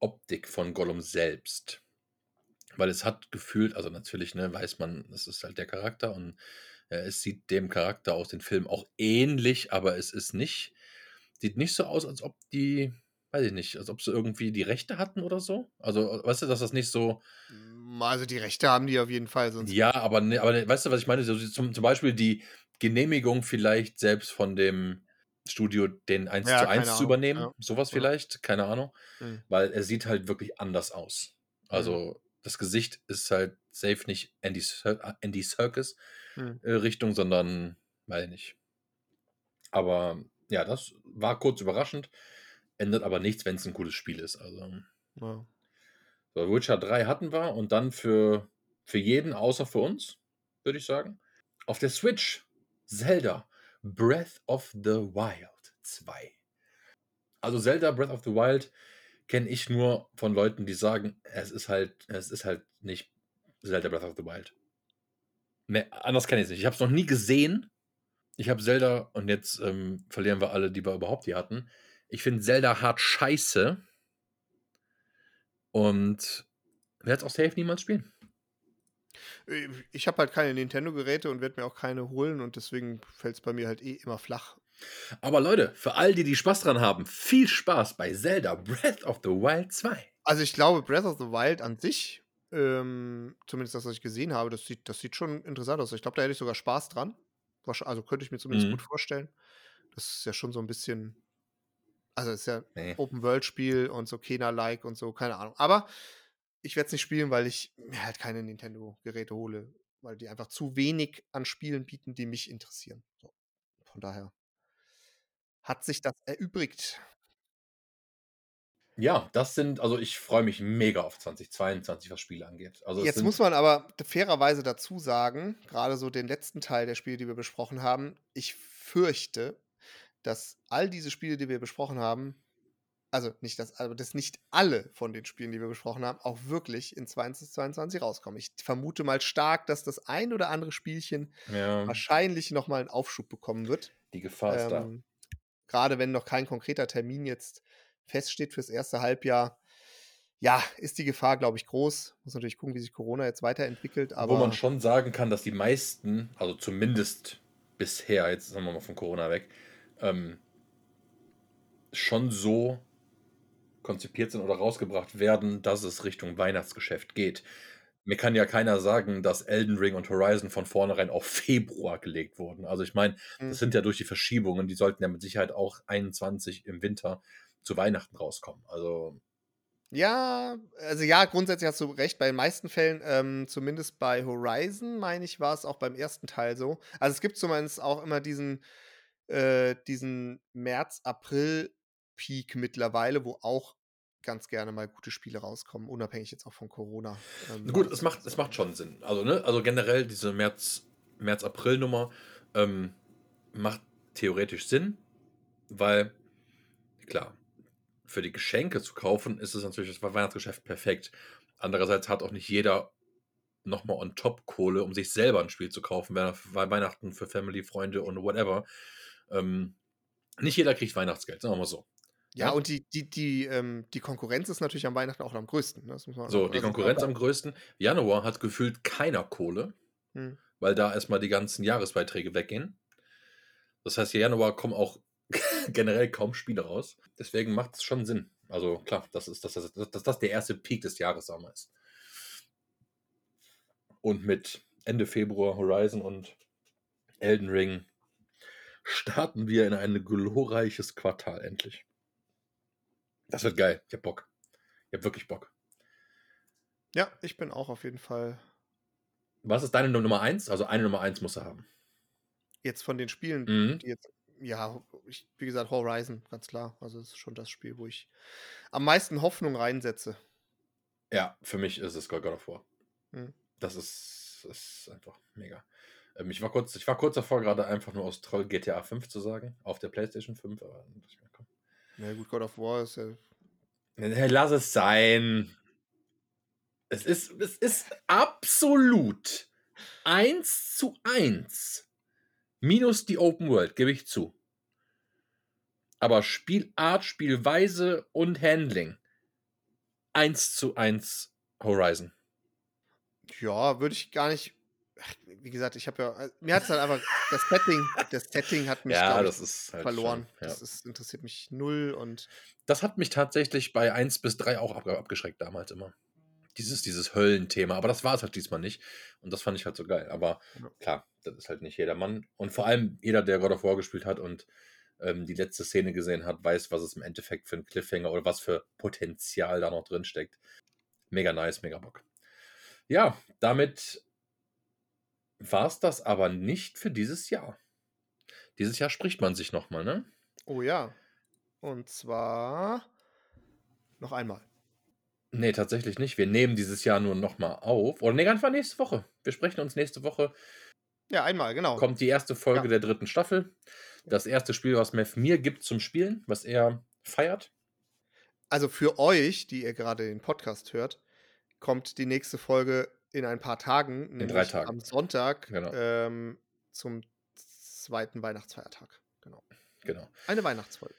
Optik von Gollum selbst. Weil es hat gefühlt, also natürlich, ne, weiß man, es ist halt der Charakter und äh, es sieht dem Charakter aus den Filmen auch ähnlich, aber es ist nicht, sieht nicht so aus, als ob die, weiß ich nicht, als ob sie irgendwie die Rechte hatten oder so. Also, weißt du, dass das nicht so, Also die Rechte haben die auf jeden Fall, sonst ja, aber, ne, aber ne, weißt du, was ich meine? So, zum, zum Beispiel die Genehmigung vielleicht selbst von dem Studio, den 1 Ja, zu keine 1 zu übernehmen. ja. Sowas Ja. vielleicht, keine Ahnung. Mhm. Weil er sieht halt wirklich anders aus. Also das Gesicht ist halt safe nicht Andy, Ser Andy Serkis Mhm. äh, Richtung, sondern, weiß ich nicht. Aber ja, das war kurz überraschend. Ändert aber nichts, wenn es ein cooles Spiel ist. Also. Ja. So, Witcher 3 hatten wir und dann für, für jeden außer für uns, würde ich sagen. Auf der Switch Zelda Breath of the Wild 2. Also Zelda Breath of the Wild kenne ich nur von Leuten, die sagen, es ist halt, es ist halt nicht Zelda Breath of the Wild. Ne, anders kenne ich es nicht. Ich habe es noch nie gesehen. Ich habe Zelda und jetzt ähm, verlieren wir alle, die wir überhaupt hier hatten. Ich finde Zelda hart scheiße. Und werde es auch safe niemals spielen. Äh, Ich habe halt keine Nintendo-Geräte und werde mir auch keine holen und deswegen fällt es bei mir halt eh immer flach. Aber Leute, für all die, die Spaß dran haben, viel Spaß bei Zelda Breath of the Wild 2. Also ich glaube, Breath of the Wild an sich, ähm, zumindest das, was ich gesehen habe, das sieht, das sieht schon interessant aus. Ich glaube, da hätte ich sogar Spaß dran. Also könnte ich mir zumindest Mhm. gut vorstellen. Das ist ja schon so ein bisschen, also es ist ja Nee. Open-World-Spiel und so Kena-like und so, keine Ahnung. Aber ich werde es nicht spielen, weil ich mir halt keine Nintendo-Geräte hole, weil die einfach zu wenig an Spielen bieten, die mich interessieren. So. Von daher hat sich das erübrigt. Ja, das sind, also ich freue mich mega auf 2022, was Spiele angeht. Also Jetzt muss man aber fairerweise dazu sagen, gerade so den letzten Teil der Spiele, die wir besprochen haben, ich fürchte, dass all diese Spiele, die wir besprochen haben, also nicht das, also dass nicht alle von den Spielen, die wir besprochen haben, auch wirklich in 2022 rauskommen. Ich vermute mal stark, dass das ein oder andere Spielchen ja, wahrscheinlich nochmal einen Aufschub bekommen wird. die Gefahr ist da. Ähm, gerade wenn noch kein konkreter Termin jetzt feststeht fürs erste Halbjahr, ja, ist die Gefahr, glaube ich, groß. Muss natürlich gucken, wie sich Corona jetzt weiterentwickelt. Aber Wo man schon sagen kann, dass die meisten, also zumindest bisher, jetzt sagen wir mal von Corona weg, ähm, schon so konzipiert sind oder rausgebracht werden, dass es Richtung Weihnachtsgeschäft geht. Mir kann ja keiner sagen, dass Elden Ring und Horizon von vornherein auf Februar gelegt wurden. Also ich meine, Mhm. das sind ja durch die Verschiebungen, die sollten ja mit Sicherheit auch 21 im Winter zu Weihnachten rauskommen. Also Ja, also ja, grundsätzlich hast du recht. Bei den meisten Fällen, ähm, zumindest bei Horizon, meine ich, war es auch beim ersten Teil so. Also es gibt zumindest auch immer diesen, äh, diesen März-April-Peak mittlerweile, wo auch ganz gerne mal gute Spiele rauskommen, unabhängig jetzt auch von Corona. Ähm, Gut, es macht, es macht schon Sinn. Also, ne, also generell diese März, März-April-Nummer ähm, macht theoretisch Sinn, weil, klar, für die Geschenke zu kaufen ist es natürlich das Weihnachtsgeschäft perfekt. Andererseits hat auch nicht jeder nochmal on top Kohle, um sich selber ein Spiel zu kaufen, weil Weihnachten für Family, Freunde und whatever. Ähm, nicht jeder kriegt Weihnachtsgeld, sagen wir mal so. Ja, und die, die, die, ähm, die Konkurrenz ist natürlich am Weihnachten auch am größten. Ne? So, also die Konkurrenz am größten. Januar hat gefühlt keiner Kohle, Hm. weil da erstmal die ganzen Jahresbeiträge weggehen. Das heißt, Januar kommen auch generell kaum Spiele raus. Deswegen macht es schon Sinn. Also klar, das ist das, das, das, das, der erste Peak des Jahres, wir es. Und mit Ende Februar Horizon und Elden Ring starten wir in ein glorreiches Quartal endlich. Das wird geil. Ich hab Bock. Ich hab wirklich Bock. Ja, ich bin auch auf jeden Fall Was ist deine Nummer 1? Also eine Nummer 1 musst du haben. jetzt von den Spielen, Mhm. die jetzt, ja, ich, wie gesagt, Horizon, ganz klar. Also, das ist schon das Spiel, wo ich am meisten Hoffnung reinsetze. Ja, für mich ist es God of War. Mhm. Das ist, ist einfach mega. Ähm, ich, war kurz, ich war kurz davor, gerade einfach nur aus Troll GTA 5 zu sagen, auf der PlayStation 5, aber ich komm. Na gut, God of War ist ja. Nee, Lass es sein. Es ist, es ist absolut eins zu eins. Minus die Open World, gebe ich zu. Aber Spielart, Spielweise und Handling. Eins zu eins Horizon. Ja, würde ich gar nicht. Wie gesagt, ich habe ja. äh, Mir hat es halt einfach. Das Setting, das Setting hat mich Ja, ich, halt verloren. schon, ja. Das ist, interessiert mich null und Das hat mich tatsächlich bei 1 bis 3 auch abge- abgeschreckt damals immer. Dieses, dieses Höllenthema. Aber das war es halt diesmal nicht. Und das fand ich halt so geil. Aber Ja. klar, das ist halt nicht jedermann. Und vor allem jeder, der God of War gespielt hat und ähm, die letzte Szene gesehen hat, weiß, was es im Endeffekt für ein Cliffhanger oder was für Potenzial da noch drin steckt. Mega nice, mega Bock. Ja, damit war es das aber nicht für dieses Jahr. Dieses Jahr spricht man sich nochmal, ne? Oh ja. Und zwar noch einmal. Nee, tatsächlich nicht. Wir nehmen dieses Jahr nur nochmal auf. Oder nee, einfach nächste Woche. Wir sprechen uns nächste Woche. Ja, einmal, genau. Kommt die erste Folge Ja. der dritten Staffel. Das erste Spiel, was Mev mir gibt zum Spielen, was er feiert. Also für euch, die ihr gerade den Podcast hört, kommt die nächste Folge in ein paar Tagen, drei nämlich Tagen. am Sonntag Genau. ähm, zum zweiten Weihnachtsfeiertag. Genau. Genau. Eine Weihnachtsfolge.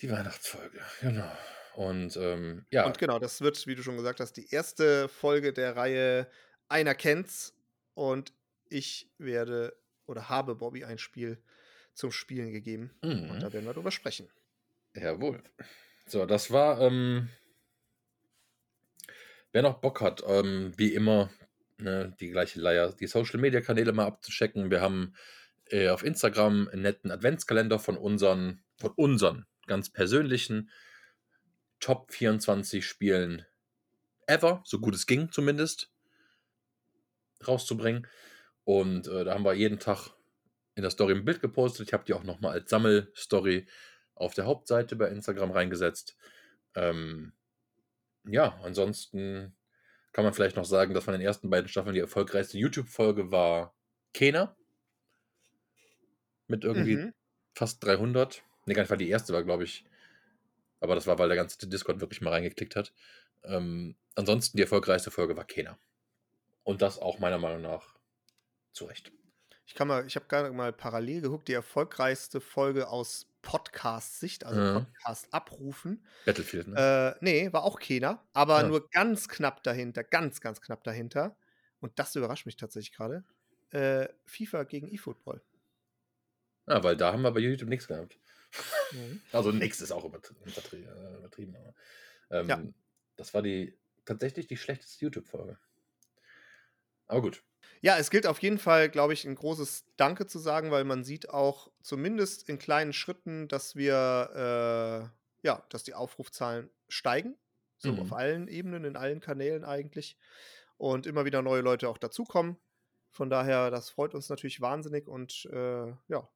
Die Weihnachtsfolge. Genau. Und ähm, ja, Und genau, das wird, wie du schon gesagt hast, die erste Folge der Reihe Einer kennt's und ich werde oder habe Bobby ein Spiel zum Spielen gegeben. mhm. Und da werden wir drüber sprechen. Jawohl. So, das war, ähm, wer noch Bock hat, ähm, wie immer, ne, die gleiche Leier, die Social Media Kanäle mal abzuchecken. Wir haben äh, auf Instagram einen netten Adventskalender von unseren, von unseren ganz persönlichen Top 24 Spielen ever, so gut es ging zumindest, rauszubringen. Und äh, da haben wir jeden Tag in der Story ein Bild gepostet. Ich habe die auch nochmal als Sammelstory auf der Hauptseite bei Instagram reingesetzt. Ähm, ja, ansonsten kann man vielleicht noch sagen, dass von den ersten beiden Staffeln die erfolgreichste YouTube-Folge war Kena. Mit irgendwie Mhm. fast 300. Ne, gar nicht, weil die erste war, glaube ich. Aber das war, weil der ganze Discord wirklich mal reingeklickt hat. Ähm, ansonsten die erfolgreichste Folge war Kena. Und das auch meiner Meinung nach zu Recht. Ich kann mal, ich habe gerade mal parallel geguckt, die erfolgreichste Folge aus Podcast-Sicht, also Ja. Podcast abrufen. Battlefield, ne? Äh, nee, war auch keiner, aber Ah. nur ganz knapp dahinter, ganz, ganz knapp dahinter. Und das überrascht mich tatsächlich gerade. Äh, FIFA gegen eFootball. Ja, weil da haben wir bei YouTube nichts gehabt. Mhm. Also nichts ist auch äh, übertrieben. Aber, ähm, Ja. Das war die tatsächlich die schlechteste YouTube-Folge. Aber gut. Ja, es gilt auf jeden Fall, glaube ich, ein großes Danke zu sagen, weil man sieht auch zumindest in kleinen Schritten, dass wir, äh, ja, dass die Aufrufzahlen steigen. So Mhm. auf allen Ebenen, in allen Kanälen eigentlich. Und immer wieder neue Leute auch dazukommen. Von daher, das freut uns natürlich wahnsinnig und äh, ja,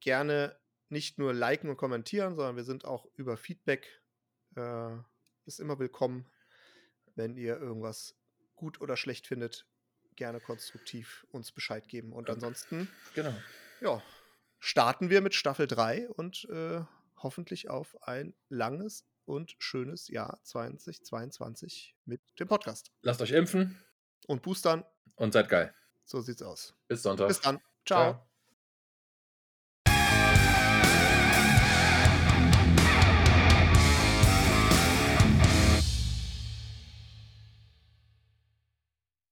gerne nicht nur liken und kommentieren, sondern wir sind auch über Feedback äh, ist immer willkommen, wenn ihr irgendwas gut oder schlecht findet, gerne konstruktiv uns Bescheid geben. Und ansonsten, Genau. ja, starten wir mit Staffel 3 und äh, hoffentlich auf ein langes und schönes Jahr 2022 mit dem Podcast. Lasst euch impfen. Und boostern. Und seid geil. So sieht's aus. Bis Sonntag. Bis dann. Ciao. Ciao.